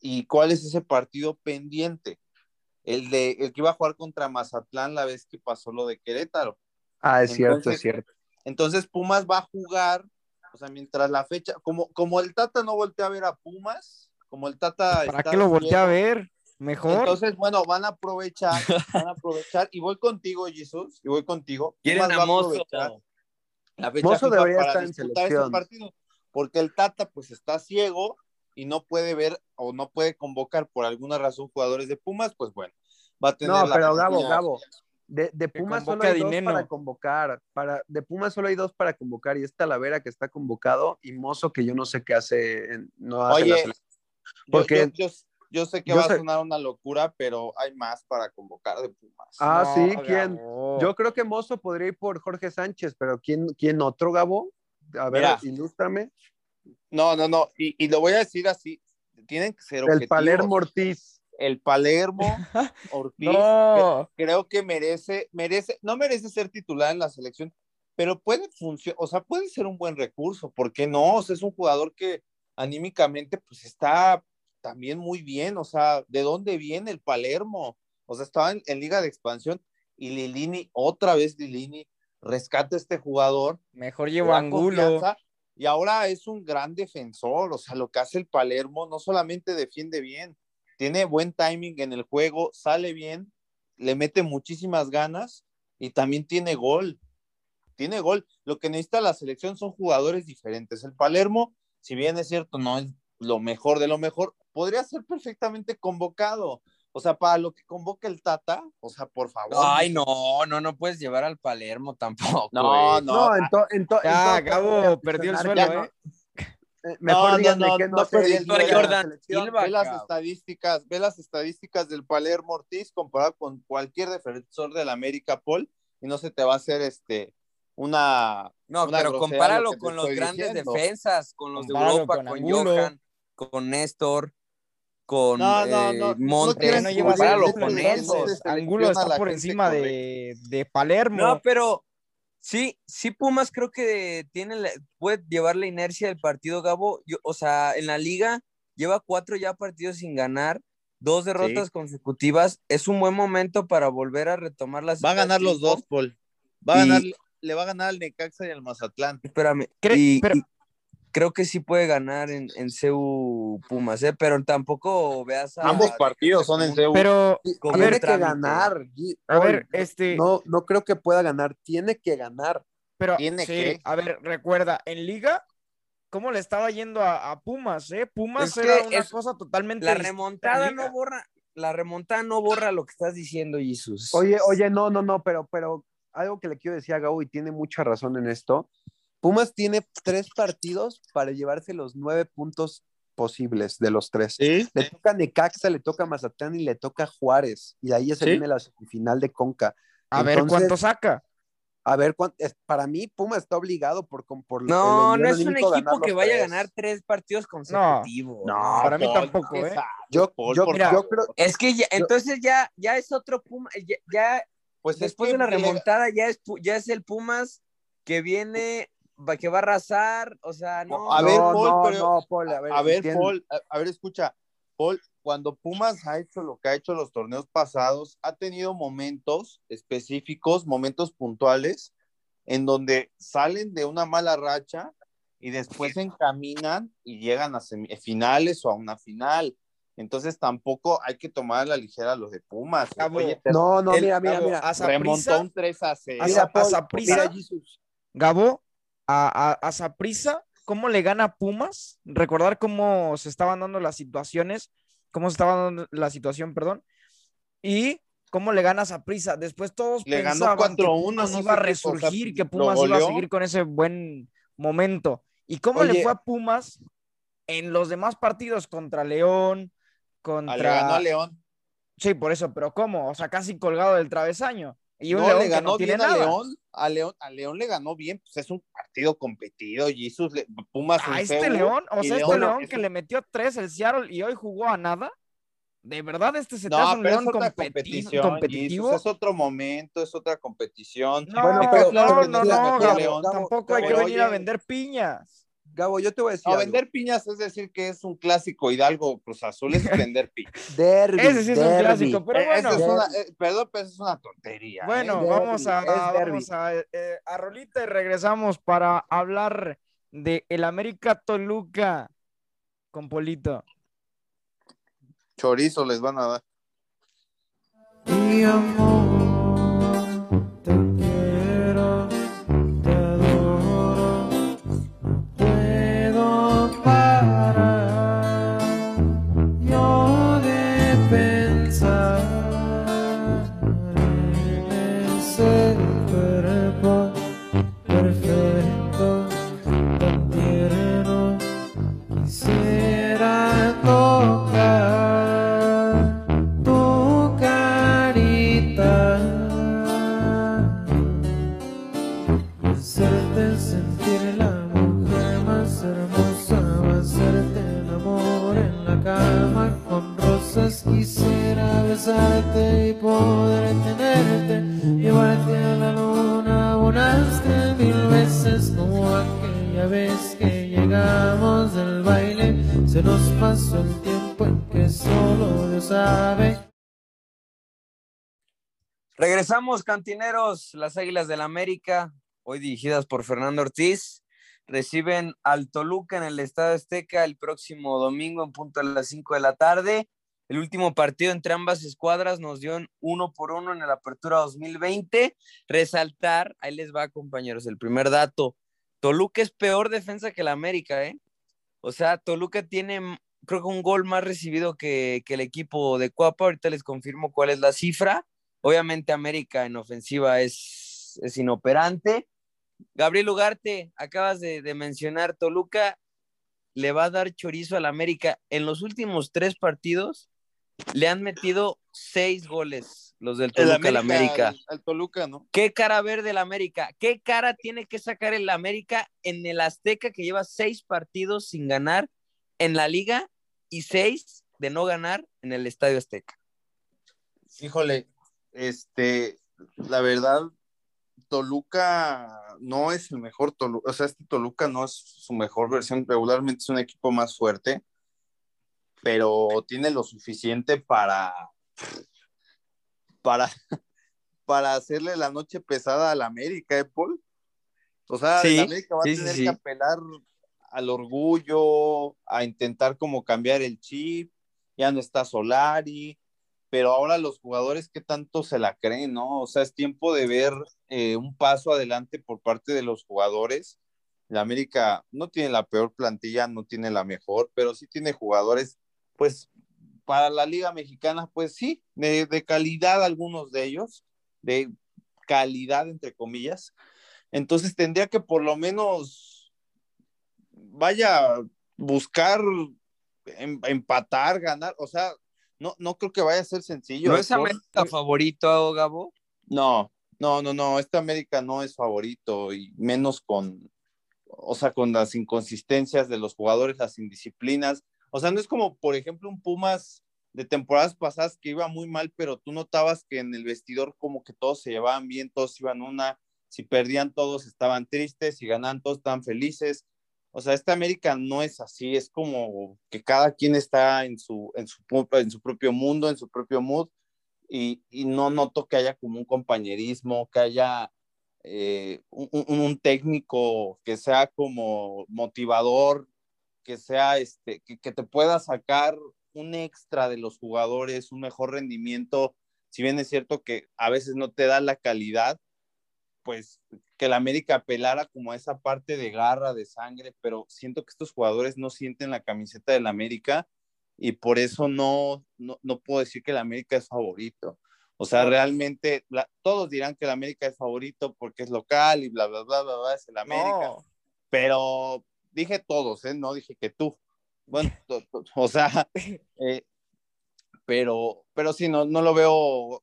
¿Y cuál es ese partido pendiente? El de el que iba a jugar contra Mazatlán la vez que pasó lo de Querétaro. Ah, es cierto, Entonces, es cierto. Entonces Pumas va a jugar, o sea, mientras la fecha, como, como el Tata no voltea a ver a Pumas, como el Tata ¿Para está qué lo voltea a ver? Mejor. Entonces, bueno, van a aprovechar, van a aprovechar, y voy contigo, Jesús, y voy contigo. Quieren Pumas va a Mozo. aprovechar la fecha Mozo FIFA debería para estar en disputar ese selección. partido, porque el Tata pues está ciego y no puede ver o no puede convocar por alguna razón jugadores de Pumas, pues bueno, va a tener No, la pero Gabo. Gabo, de, de Pumas solo hay dos para convocar. Para, de Pumas solo hay dos para convocar y es Talavera que está convocado y Mozo que yo no sé qué hace, en- no hace la Oye, yo, porque- yo, yo, yo sé que yo va sé- a sonar una locura, pero hay más para convocar de Pumas. Ah, No, sí, ¿quién? Gabo. Yo creo que Mozo podría ir por Jorge Sánchez, pero ¿quién, quién otro, Gabo? A ver, Mira. ilústrame. No, no, no, y, y lo voy a decir así, tienen que ser El objetivos. Palermo Ortiz. El Palermo Ortiz, No. que- creo que merece, merece, no merece ser titular en la selección, pero puede funcionar, o sea, puede ser un buen recurso, ¿por qué no? O sea, es un jugador que anímicamente pues está también muy bien, o sea, ¿de dónde viene el Palermo? O sea, estaba en, en Liga de Expansión y Lilini, otra vez Lilini, rescata a este jugador, Mejor le llevo da Angulo. y ahora es un gran defensor, o sea, lo que hace el Palermo no solamente defiende bien, tiene buen timing en el juego, sale bien, le mete muchísimas ganas y también tiene gol. Tiene gol. Lo que necesita la selección son jugadores diferentes. El Palermo, si bien es cierto, no es lo mejor de lo mejor, podría ser perfectamente convocado. O sea, para lo que convoca el Tata, o sea, por favor. Ay, no, no, no puedes llevar al Palermo tampoco. No, no. No, en to- en to- en Ya, todo caso, Gabo, perdió el suelo, ya ¿eh? no- eh, Mejor No, díganme no, que no, no, la Jordan. Silva. Ve las Cabrón. estadísticas, ve las estadísticas del Palermo Ortiz comparado con cualquier defensor del América Paul y no se te va a hacer este una No, una pero compáralo lo con los grandes diciendo. defensas, con los de Europa, con con. Johan, con Néstor, con No, no, eh, no, no Montes. no llevas con con esos. Angulo está por encima de, de Palermo. No, pero Sí, sí, Pumas creo que tiene, puede llevar la inercia del partido, Gabo. o sea, en la liga lleva cuatro ya partidos sin ganar, dos derrotas consecutivas. Es un buen momento para volver a retomar las. Va a ganar los dos, Paul. Va a ganar, le va a ganar al Necaxa y al Mazatlán. Espérame. Creo que sí puede ganar en, en CEU Pumas, ¿eh? pero tampoco veas Ambos partidos son en CEU. Pero tiene que ganar. A ver, este... No, no creo que pueda ganar, tiene que ganar. Pero, ¿Tiene que? a ver, recuerda, en Liga, ¿cómo le estaba yendo a, Pumas, eh? Pumas era una cosa totalmente... La remontada no borra, la remontada no borra lo que estás diciendo, Jesús. Oye, oye, no, no, no, pero, pero algo que le quiero decir a Gabo y tiene mucha razón en esto. Pumas tiene tres partidos para llevarse los nueve puntos posibles de los tres. Le toca Necaxa, le toca Mazatlán y le toca Juárez. Y ahí se viene la semifinal de Conca. A ver cuánto saca. A ver, para mí Pumas está obligado por... por no, no es un equipo que vaya a ganar tres partidos consecutivos. No, para mí tampoco, ¿eh? Yo, yo, creo... Es que entonces ya, ya es otro Pumas, ya pues después de la remontada ya es, ya es el Pumas que viene, que va a arrasar, o sea, no. A ver, Paul, a ver, a ver, Paul, a, ver, escucha, Paul, cuando Pumas ha hecho lo que ha hecho los torneos pasados, ha tenido momentos específicos, momentos puntuales, en donde salen de una mala racha y después se encaminan y llegan a semifinales o a una final. Entonces tampoco hay que tomar a la ligera los de Pumas. no, no, mira, mira, mira. remontó un 3 a 6. A Prisa, Gabo, a, a, Zaprisa, ¿cómo le gana Pumas? Recordar cómo se estaban dando las situaciones, cómo se estaba dando la situación, perdón, y cómo le gana Zaprisa. Después todos le pensaban que Pumas iba a resurgir, que Pumas iba a seguir con ese buen momento. ¿Y cómo le fue a Pumas en los demás partidos contra León, contra. Le ganó a León. Sí, por eso, pero ¿cómo? O sea, casi colgado del travesaño. Y un León le ganó bien a León, a León, a León le ganó bien, pues es un partido competido, Jesús, Pumas. A este León, o sea, este León, que le metió tres el Seattle y hoy jugó a nada. De verdad, este se te hace un León competitivo. competitivo. es otro momento, es otra competición. No, bueno, pero, no, no, no, tampoco hay que venir a vender piñas. Gabo, yo te voy a decir. A vender piñas es decir que es un clásico Hidalgo Cruz Azul, es vender piñas. derby, Ese sí es un clásico, pero bueno. Es una, eh, perdón, pero es una tontería. Bueno, ¿eh? vamos, a, vamos a, eh, a Rolita y regresamos para hablar de el América Toluca con Polito. Chorizo les van a dar. Mi amor. Regresamos, cantineros, las Águilas del la América, hoy dirigidas por Fernando Ortiz, reciben al Toluca en el Estado Azteca el próximo domingo en punto a las 5 de la tarde. El último partido entre ambas escuadras nos dio uno por uno en la apertura 2020. Resaltar, ahí les va, compañeros, el primer dato. Toluca es peor defensa que la América, ¿eh? O sea, Toluca tiene, creo que un gol más recibido que, el equipo de Cuapa. Ahorita les confirmo cuál es la cifra. Obviamente, América en ofensiva es, es inoperante. Gabriel Ugarte, acabas de, de mencionar, Toluca le va a dar chorizo al América. En los últimos tres partidos, le han metido seis goles los del Toluca al América. Al, Toluca, ¿no? ¿Qué cara verde el América? ¿Qué cara tiene que sacar el América en el Azteca que lleva seis partidos sin ganar en la liga y seis de no ganar en el Estadio Azteca? Híjole, este, la verdad, Toluca no es el mejor Toluca, o sea, este Toluca no es su mejor versión, regularmente es un equipo más fuerte, pero tiene lo suficiente para, para, para hacerle la noche pesada al América, ¿eh, Paul? O sea, Sí, el América va sí, a tener sí. que apelar al orgullo, a intentar como cambiar el chip, ya no está Solari, pero ahora los jugadores que tanto se la creen, ¿no? O sea, es tiempo de ver eh, un paso adelante por parte de los jugadores. La América no tiene la peor plantilla, no tiene la mejor, pero sí tiene jugadores, pues, para la Liga Mexicana, pues sí, de, de calidad algunos de ellos, de calidad entre comillas. Entonces tendría que por lo menos, vaya, buscar em- empatar, ganar, o sea, no, no creo que vaya a ser sencillo. ¿No es. América favorito, Gabo? No, no, no, no, esta América no es favorito y menos con, o sea, con las inconsistencias de los jugadores, las indisciplinas. O sea, no es como, por ejemplo, un Pumas de temporadas pasadas que iba muy mal, pero tú notabas que en el vestidor como que todos se llevaban bien, todos iban una, si perdían todos estaban tristes, si ganaban todos estaban felices. O sea, esta América no es así, es como que cada quien está en su, en su, en su propio mundo, en su propio mood y, y no noto que haya como un compañerismo, que haya eh, un, un- técnico que sea como motivador, que sea este, que, que te pueda sacar un extra de los jugadores, un mejor rendimiento, si bien es cierto que a veces no te da la calidad, pues que la América apelara como a esa parte de garra, de sangre, pero siento que estos jugadores no sienten la camiseta de la América y por eso no, no, no puedo decir que la América es favorito. O sea, realmente la- todos dirán que la América es favorito porque es local y bla, bla, bla, bla, bla, es el América. No, Pero dije todos, ¿eh? No dije que tú. Bueno, to- to- o sea, eh, pero, pero sí, no, no lo veo.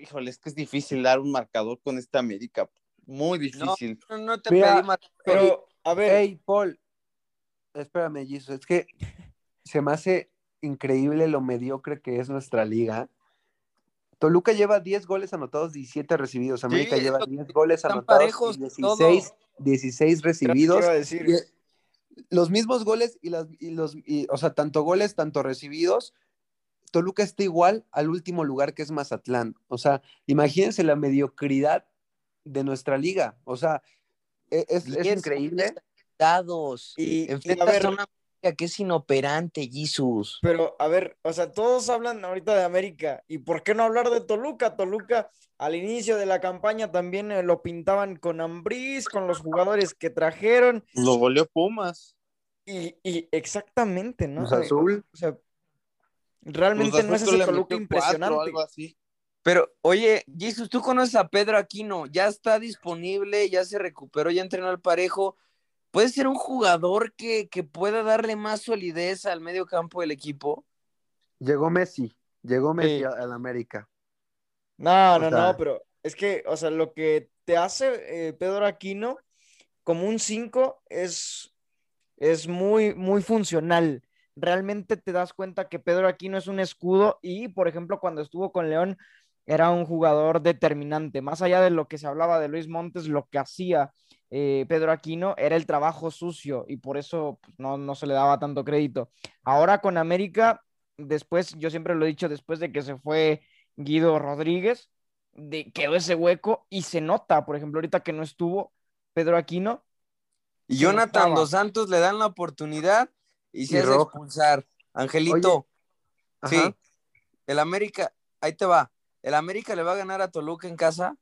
Híjole, es que es difícil dar un marcador con esta América. Muy difícil. No, no te Mira, pedí más. pero a ver, Hey, Paul, espérame, Jesus, es que se me hace increíble lo mediocre que es nuestra liga. Toluca lleva 10 goles anotados, 17 recibidos. América lleva lo que 10 goles anotados parejos y todo. 16, 16 era lo que recibidos. decir. Y- los mismos goles y, las, y los, y, o sea, tanto goles, tanto recibidos. Toluca está igual al último lugar que es Mazatlán. O sea, imagínense la mediocridad de nuestra liga. O sea, e- es, es increíble. dados. Y, y a ver, a una América que es inoperante, Jesus. pero a ver, o sea, todos hablan ahorita de América. ¿Y por qué no hablar de Toluca? Toluca al inicio de la campaña también eh, lo pintaban con Ambriz, con los jugadores que trajeron. Lo goleó Pumas. Y, y exactamente, ¿no? Cruz Azul. O sea, realmente Cruz no es ese Toluca cuatro, impresionante. algo así. Pero, oye, Jesus, tú conoces a Pedro Aquino, ya está disponible, ya se recuperó, ya entrenó al parejo. ¿Puede ser un jugador que, que pueda darle más solidez al medio campo del equipo? Llegó Messi. Llegó Messi Sí. al América. No, O no, sea- no, pero es que, o sea, lo que te hace eh, Pedro Aquino como un 5 es, es muy, muy funcional. Realmente te das cuenta que Pedro Aquino es un escudo y, por ejemplo, cuando estuvo con León, era un jugador determinante. Más allá de lo que se hablaba de Luis Montes, lo que hacía eh, Pedro Aquino era el trabajo sucio y por eso pues, no, no se le daba tanto crédito. Ahora con América, después, yo siempre lo he dicho, después de que se fue Guido Rodríguez, de, quedó ese hueco y se nota, por ejemplo, ahorita que no estuvo Pedro Aquino, Y Jonathan. Dos Santos le dan la oportunidad y hace roja. expulsar. Angelito, sí, el América, ahí te va. ¿El América le va a ganar a Toluca en casa?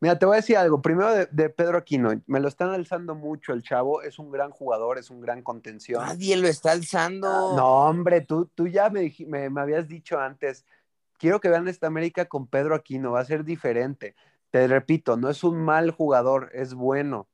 Mira, te voy a decir algo. Primero de, de Pedro Aquino. Me lo están alzando mucho el chavo. Es un gran jugador, es un gran contención. Nadie lo está alzando. No, hombre, tú, tú ya me, me, me habías dicho antes. Quiero que vean esta América con Pedro Aquino. Va a ser diferente. Te repito, no es un mal jugador, es bueno.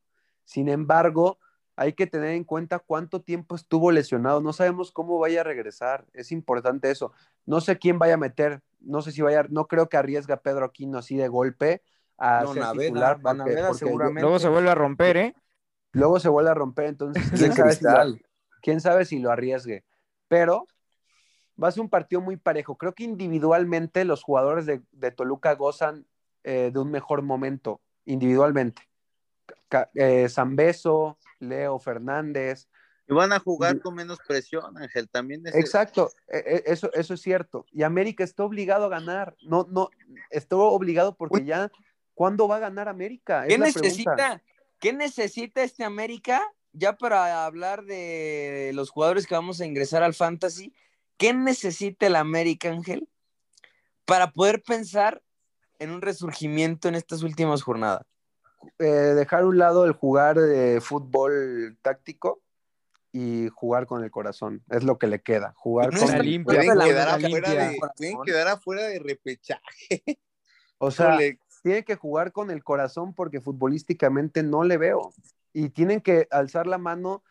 Sin embargo, hay que tener en cuenta cuánto tiempo estuvo lesionado. No sabemos cómo vaya a regresar. Es importante eso. No sé quién vaya a meter. No sé si vaya. No creo que arriesgue a Pedro Aquino así de golpe a No, ser Naveda, titular. porque- Naveda porque seguramente. luego se vuelve a romper, ¿eh? luego se vuelve a romper. Entonces, quién sabe, si lo, quién sabe si lo arriesgue. Pero va a ser un partido muy parejo. Creo que individualmente los jugadores de, de Toluca gozan eh, de un mejor momento individualmente. Eh, Zambeso, Leo Fernández, Y van a jugar con menos presión, Ángel. También es Exacto, e- e- eso, eso es cierto. Y América está obligado a ganar. No, no, está obligado porque ya, ¿cuándo va a ganar América? Es ¿Qué la necesita? pregunta. ¿Qué necesita este América? Ya para hablar de los jugadores que vamos a ingresar al Fantasy, ¿qué necesita el América, Ángel, para poder pensar en un resurgimiento en estas últimas jornadas? Eh, dejar a un lado el jugar de fútbol táctico y jugar con el corazón. Es lo que le queda. Jugar No con el limpia, Pueden quedar, afuera limpia. de, pueden quedar afuera de repechaje. O sea, tiene que jugar con el corazón porque futbolísticamente no le veo. Y tienen que alzar la mano,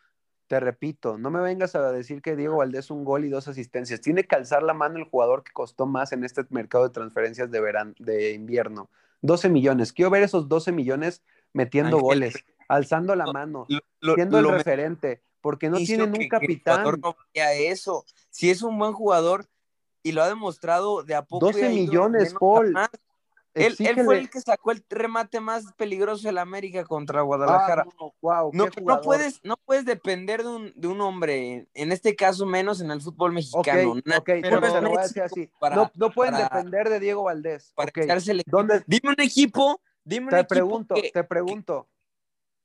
te repito, no me vengas a decir que Diego Valdés un gol y dos asistencias. Tiene que alzar la mano el jugador que costó más en este mercado de transferencias de, verano, de invierno. 12 millones. Quiero ver esos 12 millones metiendo Ángel, goles, alzando la mano, Lo- lo- siendo el lo referente, porque no tienen que- un que el capitán. no vaya eso. Si es un buen jugador y lo ha demostrado de a poco. 12 y ha ido millones, Paul. Él, fue el que sacó el remate más peligroso del América contra Ah, Guadalajara. no, wow, No, no puedes, no puedes depender de un, de un hombre, en este caso menos en el fútbol mexicano. Na- ok, pero te lo voy a decir así. para- no, no pueden para- depender de Diego Valdés. para Ok, echarse el- ¿Dónde, Dime un equipo, dime un te equipo pregunto, que- te pregunto.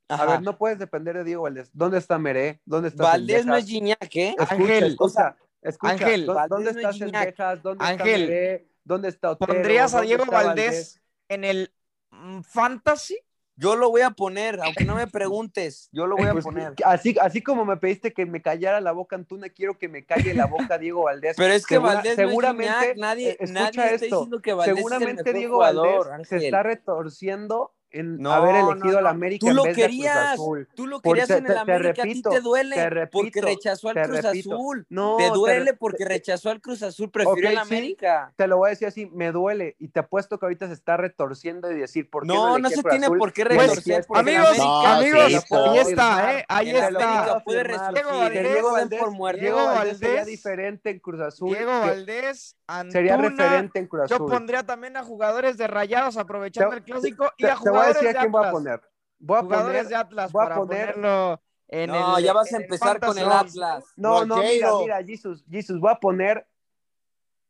Ajá. A ver, no puedes depender de Diego Valdés. ¿Dónde está Meré? ¿Dónde está Valdés no es? Gignac, ¿eh? Escucha, Ángel, escucha, escucha. Ángel, ¿Dó- Valdés ¿Dónde no está es Gignac. Sendejas? ¿Dónde Ángel, Meré? ¿Dónde está Otero? ¿Pondrías a ¿Dónde Diego Valdés en el mm, Fantasy? Yo lo voy a poner, aunque no me preguntes, yo lo voy a Pues, poner. así, así como me pediste que me callara la boca Antuna, quiero que me calle la boca Diego Valdés. Pero es que Segura- Valdés seguramente, no es Gignac, nadie, eh, escucha nadie está esto, diciendo que Valdés es seguramente el mejor Diego jugador, Valdés se está retorciendo en No, haber no, elegido al no. América Tú en lo de Cruz querías, Azul. tú lo querías te- en el te América, repito, a ti te duele te repito, porque rechazó al Cruz repito. Azul. No, te duele porque rechazó al Cruz Azul, prefirió sí. América. Te lo voy a decir así, me duele y te apuesto que ahorita se está retorciendo y decir por qué No, no se Cruz tiene Azul por qué retorcer, Amigos, América- No, amigos, sí, ahí está. ¿eh? Ahí está. Puede. Diego Valdés, Diego Valdés, sería diferente en Cruz Azul. Diego Valdés, Antuna, sería referente en Cruz Yo Azul. pondría también a jugadores de Rayados aprovechando el clásico y a te voy a decir de a quién voy a poner. Voy a Jugadores poner de Atlas voy a para poner- ponerlo en No, el ya vas a empezar con el. Atlas. No, no, mira, mira, Jesus, Jesus, voy a poner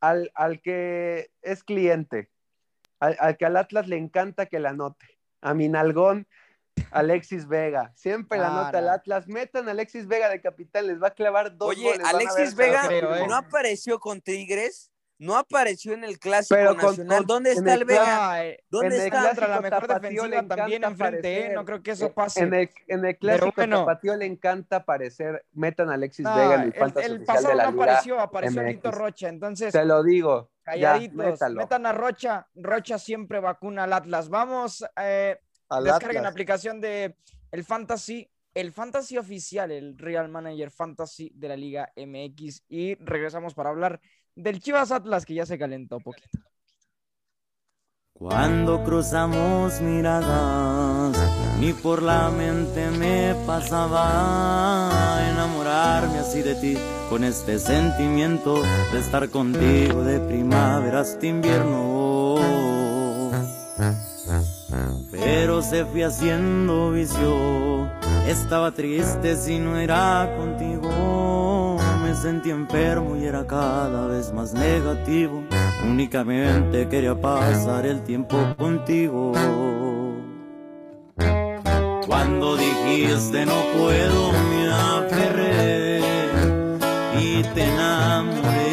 al, al que es cliente, al, al que al Atlas le encanta que la anote, a mi nalgón, Alexis Vega. Siempre la nota al. Atlas. Metan a Alexis Vega de capitán, les va a clavar dos Oye, goles. Alexis Vega creo, ¿eh? no apareció con Tigres, no apareció en el Clásico Pero con- Nacional. con- ¿Dónde está el Vega? Ah, eh, ¿Dónde en el está? contra la clásico mejor tapatío le defensiva también enfrente, ¿eh? No creo que eso Eh, pase. En el, en el clásico bueno. tapatío le encanta aparecer. Metan a Alexis No, Vega en el el, fantasy el oficial pasado de la no apareció, apareció MX. Lito Rocha. Entonces, Te lo digo. Ya, calladitos, métalo. metan a Rocha. Rocha siempre vacuna al Atlas. Vamos, eh, Al descarguen la aplicación de el Fantasy, el Fantasy oficial, el Real Manager Fantasy de la Liga MX. Y regresamos para hablar del Chivas Atlas, que ya se calentó poquito. Cuando cruzamos miradas, ni por la mente me pasaba enamorarme así de ti, con este sentimiento de estar contigo de primavera hasta invierno. Pero se fue haciendo vicio, estaba triste si no era contigo. Me sentí enfermo y era cada vez más negativo. Únicamente quería pasar el tiempo contigo. Cuando dijiste no puedo, me aferré y te enamoré.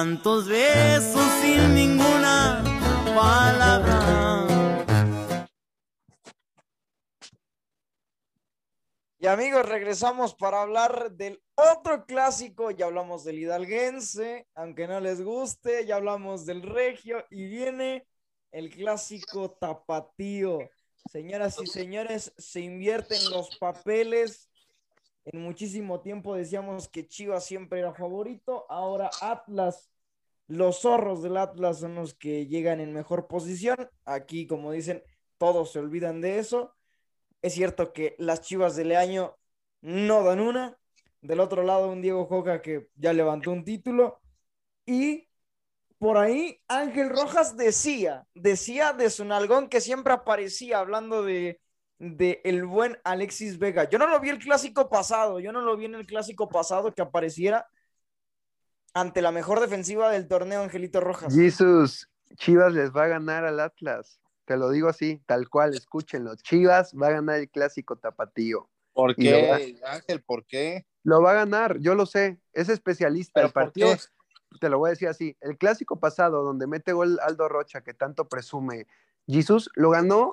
Tantos besos sin ninguna palabra. Y amigos, regresamos para hablar del otro clásico. Ya hablamos del hidalguense, aunque no les guste, ya hablamos del regio y viene el clásico tapatío. Señoras y señores, se invierten los papeles En muchísimo tiempo decíamos que Chivas siempre era favorito, ahora Atlas, los zorros del Atlas son los que llegan en mejor posición. Aquí, como dicen, todos se olvidan de eso. Es cierto que las Chivas del año no dan una. Del otro lado, un Diego Coca que ya levantó un título. Y por ahí Ángel Rojas decía, decía de su nalgón que siempre aparecía hablando de, de el buen Alexis Vega. Yo no lo vi el clásico pasado, yo no lo vi en el clásico pasado que apareciera ante la mejor defensiva del torneo, Angelito Rojas. Jesús, Chivas les va a ganar al Atlas. Te lo digo así, tal cual, escúchenlo. Chivas va a ganar el clásico tapatío. ¿Por qué, Ángel? ¿Por qué? Lo va a ganar, yo lo sé. Es especialista. ¿Pero El por partido, qué? te lo voy a decir así. El clásico pasado, donde mete gol Aldo Rocha, que tanto presume Jesús, lo ganó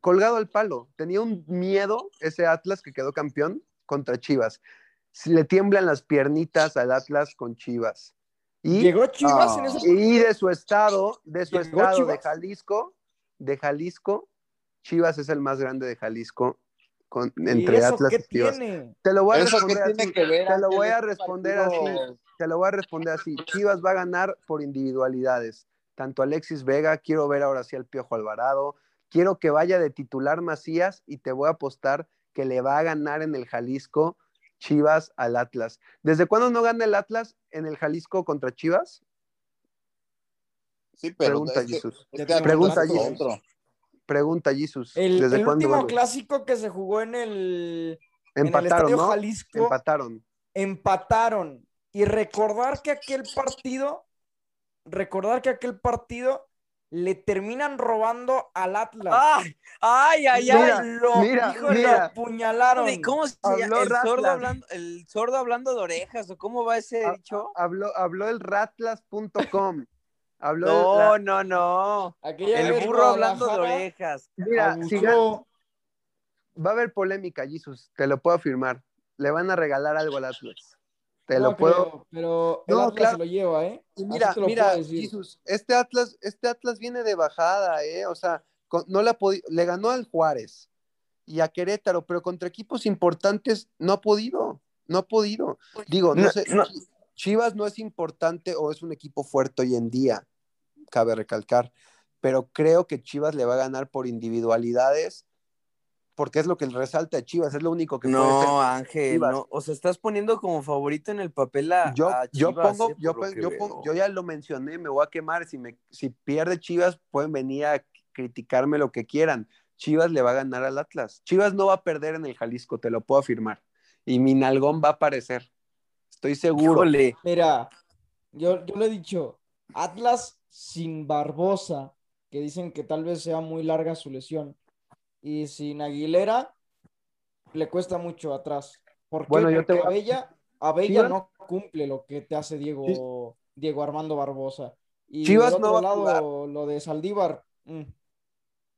colgado al palo. Tenía un miedo ese Atlas que quedó campeón contra Chivas. Le tiemblan las piernitas al Atlas con Chivas. Y, Llegó Chivas Ah. en ese y de su estado, de su ¿Llegó estado de? Jalisco, de Jalisco, Chivas es el más grande de Jalisco con, ¿Y entre eso Atlas qué y Chivas. tiene? Te lo voy a ¿Eso qué responder así. Te lo voy a Es un responder partido- así. Te lo voy a responder así. Chivas va a ganar por individualidades. Tanto Alexis Vega, quiero ver ahora sí al Piojo Alvarado, quiero que vaya de titular Macías y te voy a apostar que le va a ganar en el Jalisco Chivas al Atlas. ¿Desde cuándo no gana el Atlas en el Jalisco contra Chivas? Sí, pero Pregunta, es que- Jesús. es que Pregunta, Jesús. otro. Pregunta Jesús. El, ¿Desde el cuándo último clásico que se jugó en el, en el Empataron, Estadio ¿no? Jalisco Empataron. empataron. Y recordar que aquel partido, recordar que aquel partido le terminan robando al Atlas. ¡Ay! ¡Ay, ay, Mira, ay! lo, mira, híjole, mira. lo apuñalaron. ¿Cómo se Habló llama? El sordo, hablando, el sordo hablando de orejas, ¿o cómo va ese dicho? Habló, habló el ratlas.com. Habló No, el- no, no. Aquella El burro hablando de orejas. Mira, si gan- va a haber polémica, Jesus, te lo puedo afirmar. Le van a regalar algo al Atlas. Te No lo puedo. pero el No, Atlas claro. se lo lleva, ¿eh? Y mira, mira. Jesus, este Atlas, este Atlas viene de bajada, ¿eh? O sea, con- no la le ganó al Juárez y a Querétaro, pero contra equipos importantes no ha podido, no ha podido. Digo, no, No, sé, no. Chivas no es importante o es un equipo fuerte hoy en día, cabe recalcar, pero creo que Chivas le va a ganar por individualidades, porque es lo que resalta a Chivas, es lo único que puede. No, Ángel, Chivas. no. O sea, estás poniendo como favorito en el papel a, yo, a yo Chivas, pongo, eh, yo, por lo pon- que yo pongo- yo ya lo mencioné, me voy a quemar. Si, me, si pierde Chivas, pueden venir a criticarme lo que quieran. Chivas le va a ganar al Atlas. Chivas no va a perder en el Jalisco, te lo puedo afirmar. Y mi nalgón va a aparecer. Estoy seguro. Híjole. Mira, yo, yo le he dicho, Atlas sin Barbosa, que dicen que tal vez sea muy larga su lesión, y sin Aguilera, le cuesta mucho atrás. ¿Por qué? Yo te Porque a- Abella, Abella no cumple lo que te hace Diego, Diego Armando Barbosa. Y Chivas del no otro va a lado, lo de Saldívar, mm,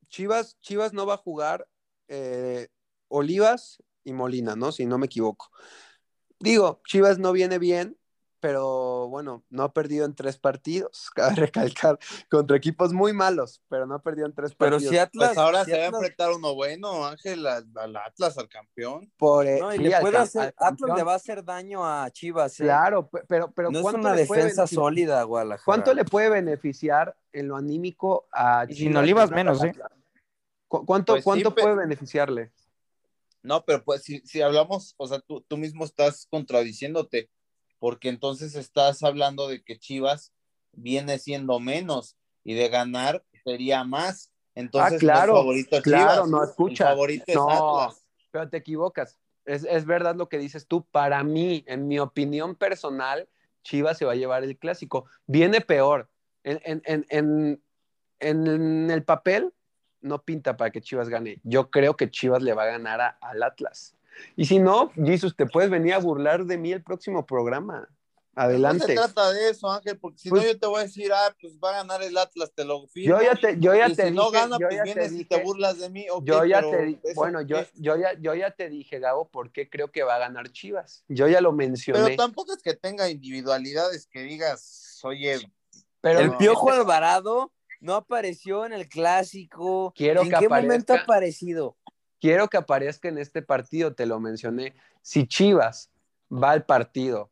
Chivas, Chivas no va a jugar eh, Olivas y Molina, ¿no? Si no me equivoco. Digo, Chivas no viene bien, pero bueno, no ha perdido en tres partidos, cabe recalcar, contra equipos muy malos, pero no ha perdido en tres Pero partidos. si Atlas. Pues ahora si se va a Atlas- enfrentar uno bueno, Ángel, al, al Atlas, al campeón. Por, eh, No, y sí, le al puede hacer. al Atlas le va a hacer daño a Chivas, ¿eh? Claro, pe- pero, pero no es ¿cuánto una defensa sólida, Guadalajara. ¿Cuánto le puede beneficiar en lo anímico a Y sin Chivas Olivas menos, ¿eh? Atlas? ¿Cu- ¿Cuánto, Pues cuánto puede beneficiarle? No, pero pues si, si hablamos, o sea, tú, tú mismo estás contradiciéndote, porque entonces estás hablando de que Chivas viene siendo menos y de ganar sería más. Entonces, Ah, claro, no favorito claro, Chivas, no, el escucha, favorito es no. Atlas. Pero te equivocas. Es, es verdad lo que dices tú. Para mí, en mi opinión personal, Chivas se va a llevar el clásico. Viene peor. En, en, en, en, en el papel no pinta para que Chivas gane. Yo creo que Chivas le va a ganar a- al Atlas. Y si no, Jesus, te puedes venir a burlar de mí el próximo programa. No Adelante. se trata de eso, Ángel, porque si Pues- no yo te voy a decir, ah, pues va a ganar el Atlas, te lo firmo. Yo ya te, yo ya y te si no dije- gana, yo pues ya te vienes y dije- te burlas de mí. yo ya pero te di- ¿eso bueno, yo, yo, ya, yo ya te dije, Gabo, por qué creo que va a ganar Chivas. Yo ya lo mencioné. Pero tampoco es que tenga individualidades que digas, oye, Pero el no. Piojo Alvarado no apareció en el clásico. Quiero ¿En que qué momento ha aparecido? Quiero que aparezca en este partido, te lo mencioné. Si Chivas va al partido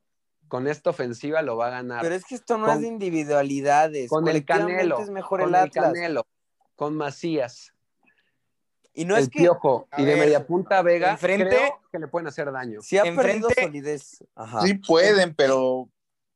con esta ofensiva, lo va a ganar. Pero es que esto no Con- es de individualidades. con el Canelo, es mejor con el Atlas. Canelo, con Macías, Y no el es que Piojo a y de media punta Vega, enfrente- creo que le pueden hacer daño. sí ha enfrente- perdido solidez. Ajá. Sí pueden, pero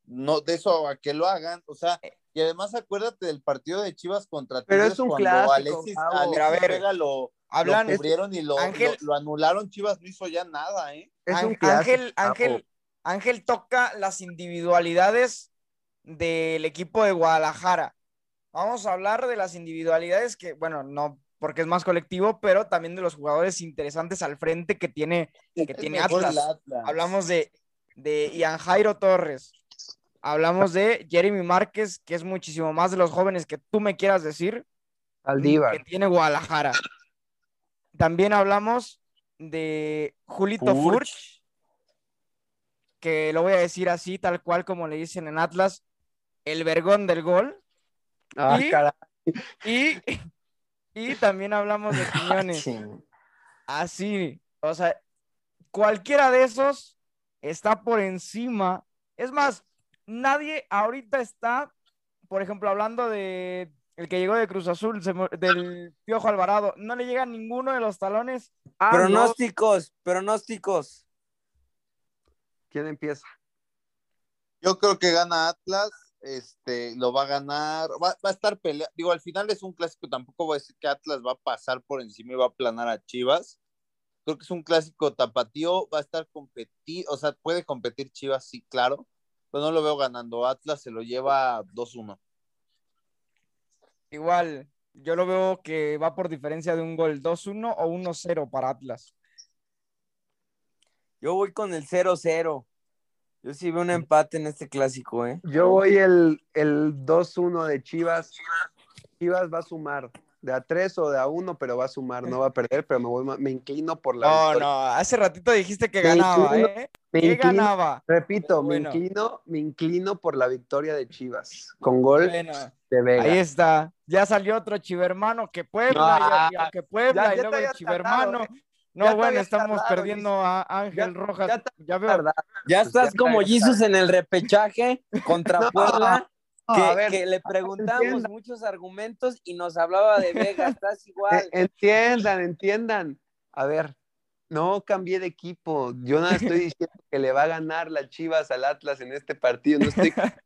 no de eso a que lo hagan, o sea, y además acuérdate del partido de Chivas contra Pero Tigres es un cuando clásico, Alexis. Alexis a ver, Vega lo, Hablan, lo cubrieron y lo, Ángel- lo- lo anularon, Chivas no hizo ya nada, ¿eh? Es Án- un clásico, Ángel. Ángel, Ángel toca las individualidades del equipo de Guadalajara. Vamos a hablar de las individualidades que, bueno, no porque es más colectivo, pero también de los jugadores interesantes al frente que tiene, que tiene Atlas. Hablamos de, de Ian Jairo Torres. Hablamos de Jeremy Márquez, que es muchísimo más de los jóvenes que tú me quieras decir, Aldívar. que tiene Guadalajara. También hablamos de Julito Furch. Furch, que lo voy a decir así, tal cual como le dicen en Atlas, el vergón del gol. Ah, y- caray. Y, y también hablamos de Quiñones. Ching. Así, o sea, cualquiera de esos está por encima. Es más, nadie ahorita está, por ejemplo, hablando de el que llegó de Cruz Azul, se del Piojo Alvarado, no le llega ninguno de los talones. Ah, pronósticos, pronósticos. ¿Quién empieza? Yo creo que gana Atlas, este, lo va a ganar, va, va a estar pelea, digo, al final es un clásico, tampoco voy a decir que Atlas va a pasar por encima y va a aplanar a Chivas. Creo que es un clásico tapatío, va a estar competir, o sea, puede competir Chivas, sí, claro, pero no lo veo ganando. Atlas se lo lleva 2-1. Igual, yo lo veo que va por diferencia de un gol, 2-1 o 1-0 para Atlas. Yo voy con el 0-0. Yo sí veo un empate en este clásico, ¿eh? Yo voy el, el 2-1 de Chivas. Chivas va a sumar de a 3 o de a 1, pero va a sumar, no va a perder, pero me, voy, me inclino por la No, victoria. no, hace ratito dijiste que Me ganaba, inclino- ¿eh? me inclino- ganaba. Repito, Bueno. me inclino, me inclino por la victoria de Chivas, con gol Bueno, de Vega. ahí está. Ya salió otro chivermano que Puebla, No, ah, que Puebla, ya- y luego el chivermano. tardado, ¿eh? No, Ya bueno, estamos tardado, perdiendo a Ángel Ya- Rojas. ya Ya veo. ¿verdad? Ya Pues estás ya como. Jesus en el repechaje contra No, Puebla, que, a ver, que le preguntamos muchos argumentos y nos hablaba de Vega. Estás igual. Eh, Entiendan, entiendan. A ver, no cambié de equipo. Yo nada estoy diciendo que le va a ganar la Chivas al Atlas en este partido. No estoy.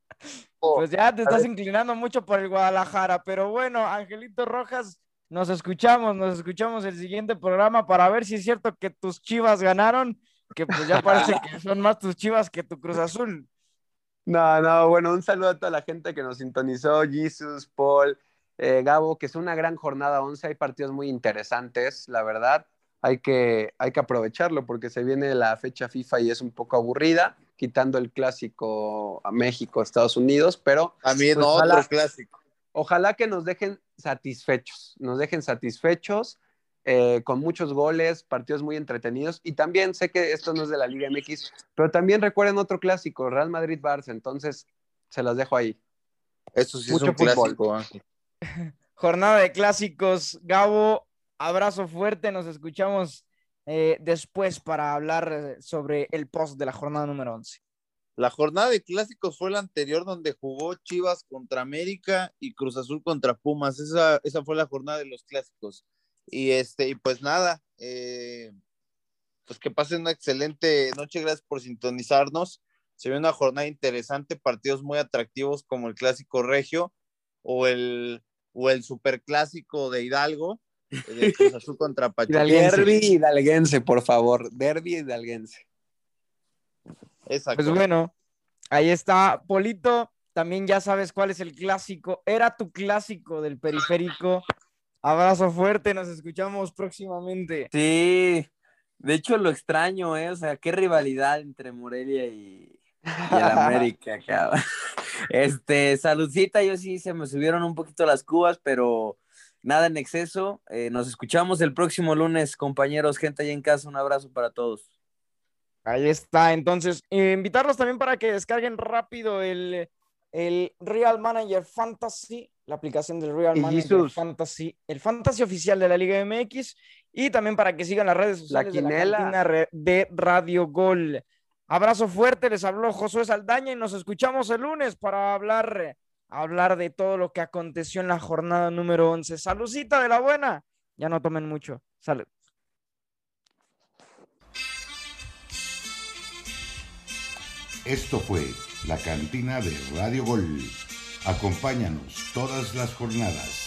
Pues ya te estás ver. inclinando mucho por el Guadalajara, pero bueno, Angelito Rojas, nos escuchamos, nos escuchamos el siguiente programa para ver si es cierto que tus chivas ganaron, que pues ya parece que son más tus chivas que tu Cruz Azul. No, no, bueno, un saludo a toda la gente que nos sintonizó, Jesus, Paul, eh, Gabo, que es una gran jornada 11, hay partidos muy interesantes, la verdad, hay que, hay que aprovecharlo porque se viene la fecha FIFA y es un poco aburrida, quitando el clásico a México, Estados Unidos, pero También Pues, otro ojalá. clásico. ojalá que nos dejen satisfechos, nos dejen satisfechos eh, con muchos goles, partidos muy entretenidos. Y también sé que esto no es de la Liga MX, pero también recuerden otro clásico, Real Madrid-Barça. Entonces, se las dejo ahí. Eso sí Mucho es un fútbol. clásico, Ángel. Jornada de clásicos, Gabo, abrazo fuerte, nos escuchamos eh, después para hablar eh, sobre el post de la jornada número 11. La jornada de clásicos fue la anterior donde jugó Chivas contra América y Cruz Azul contra Pumas. Esa, esa fue la jornada de los clásicos. Y este, y pues nada, eh, pues que pasen una excelente noche, gracias por sintonizarnos. Se ve una jornada interesante, partidos muy atractivos como el clásico regio o el, o el superclásico de Hidalgo, de Cruz Azul contra Pachuca. Derby hidalguense, por favor. Derby hidalguense. Exacto. Pues bueno, ahí está, Polito, también ya sabes cuál es el clásico, era tu clásico del periférico. Abrazo fuerte, nos escuchamos próximamente. Sí, de hecho lo extraño, ¿eh? O sea, qué rivalidad entre Morelia y, y el América, cabrón. Este, saludcita, yo sí se me subieron un poquito las cubas, pero nada en exceso. Eh, nos escuchamos el próximo lunes, compañeros, gente allá en casa, un abrazo para todos. Ahí está, entonces, eh, invitarlos también para que descarguen rápido el, el Real Manager Fantasy la aplicación del Real Manager. Fantasy, el Fantasy oficial de la Liga MX, y también para que sigan las redes sociales de la quinela. cantina re- de Radio Gol. Abrazo fuerte, les habló Josué Saldaña y nos escuchamos el lunes para hablar, hablar de todo lo que aconteció en la jornada número 11. Salucita de la buena, ya no tomen mucho. Salud. Esto fue la cantina de Radio Gol. Acompáñanos todas las jornadas.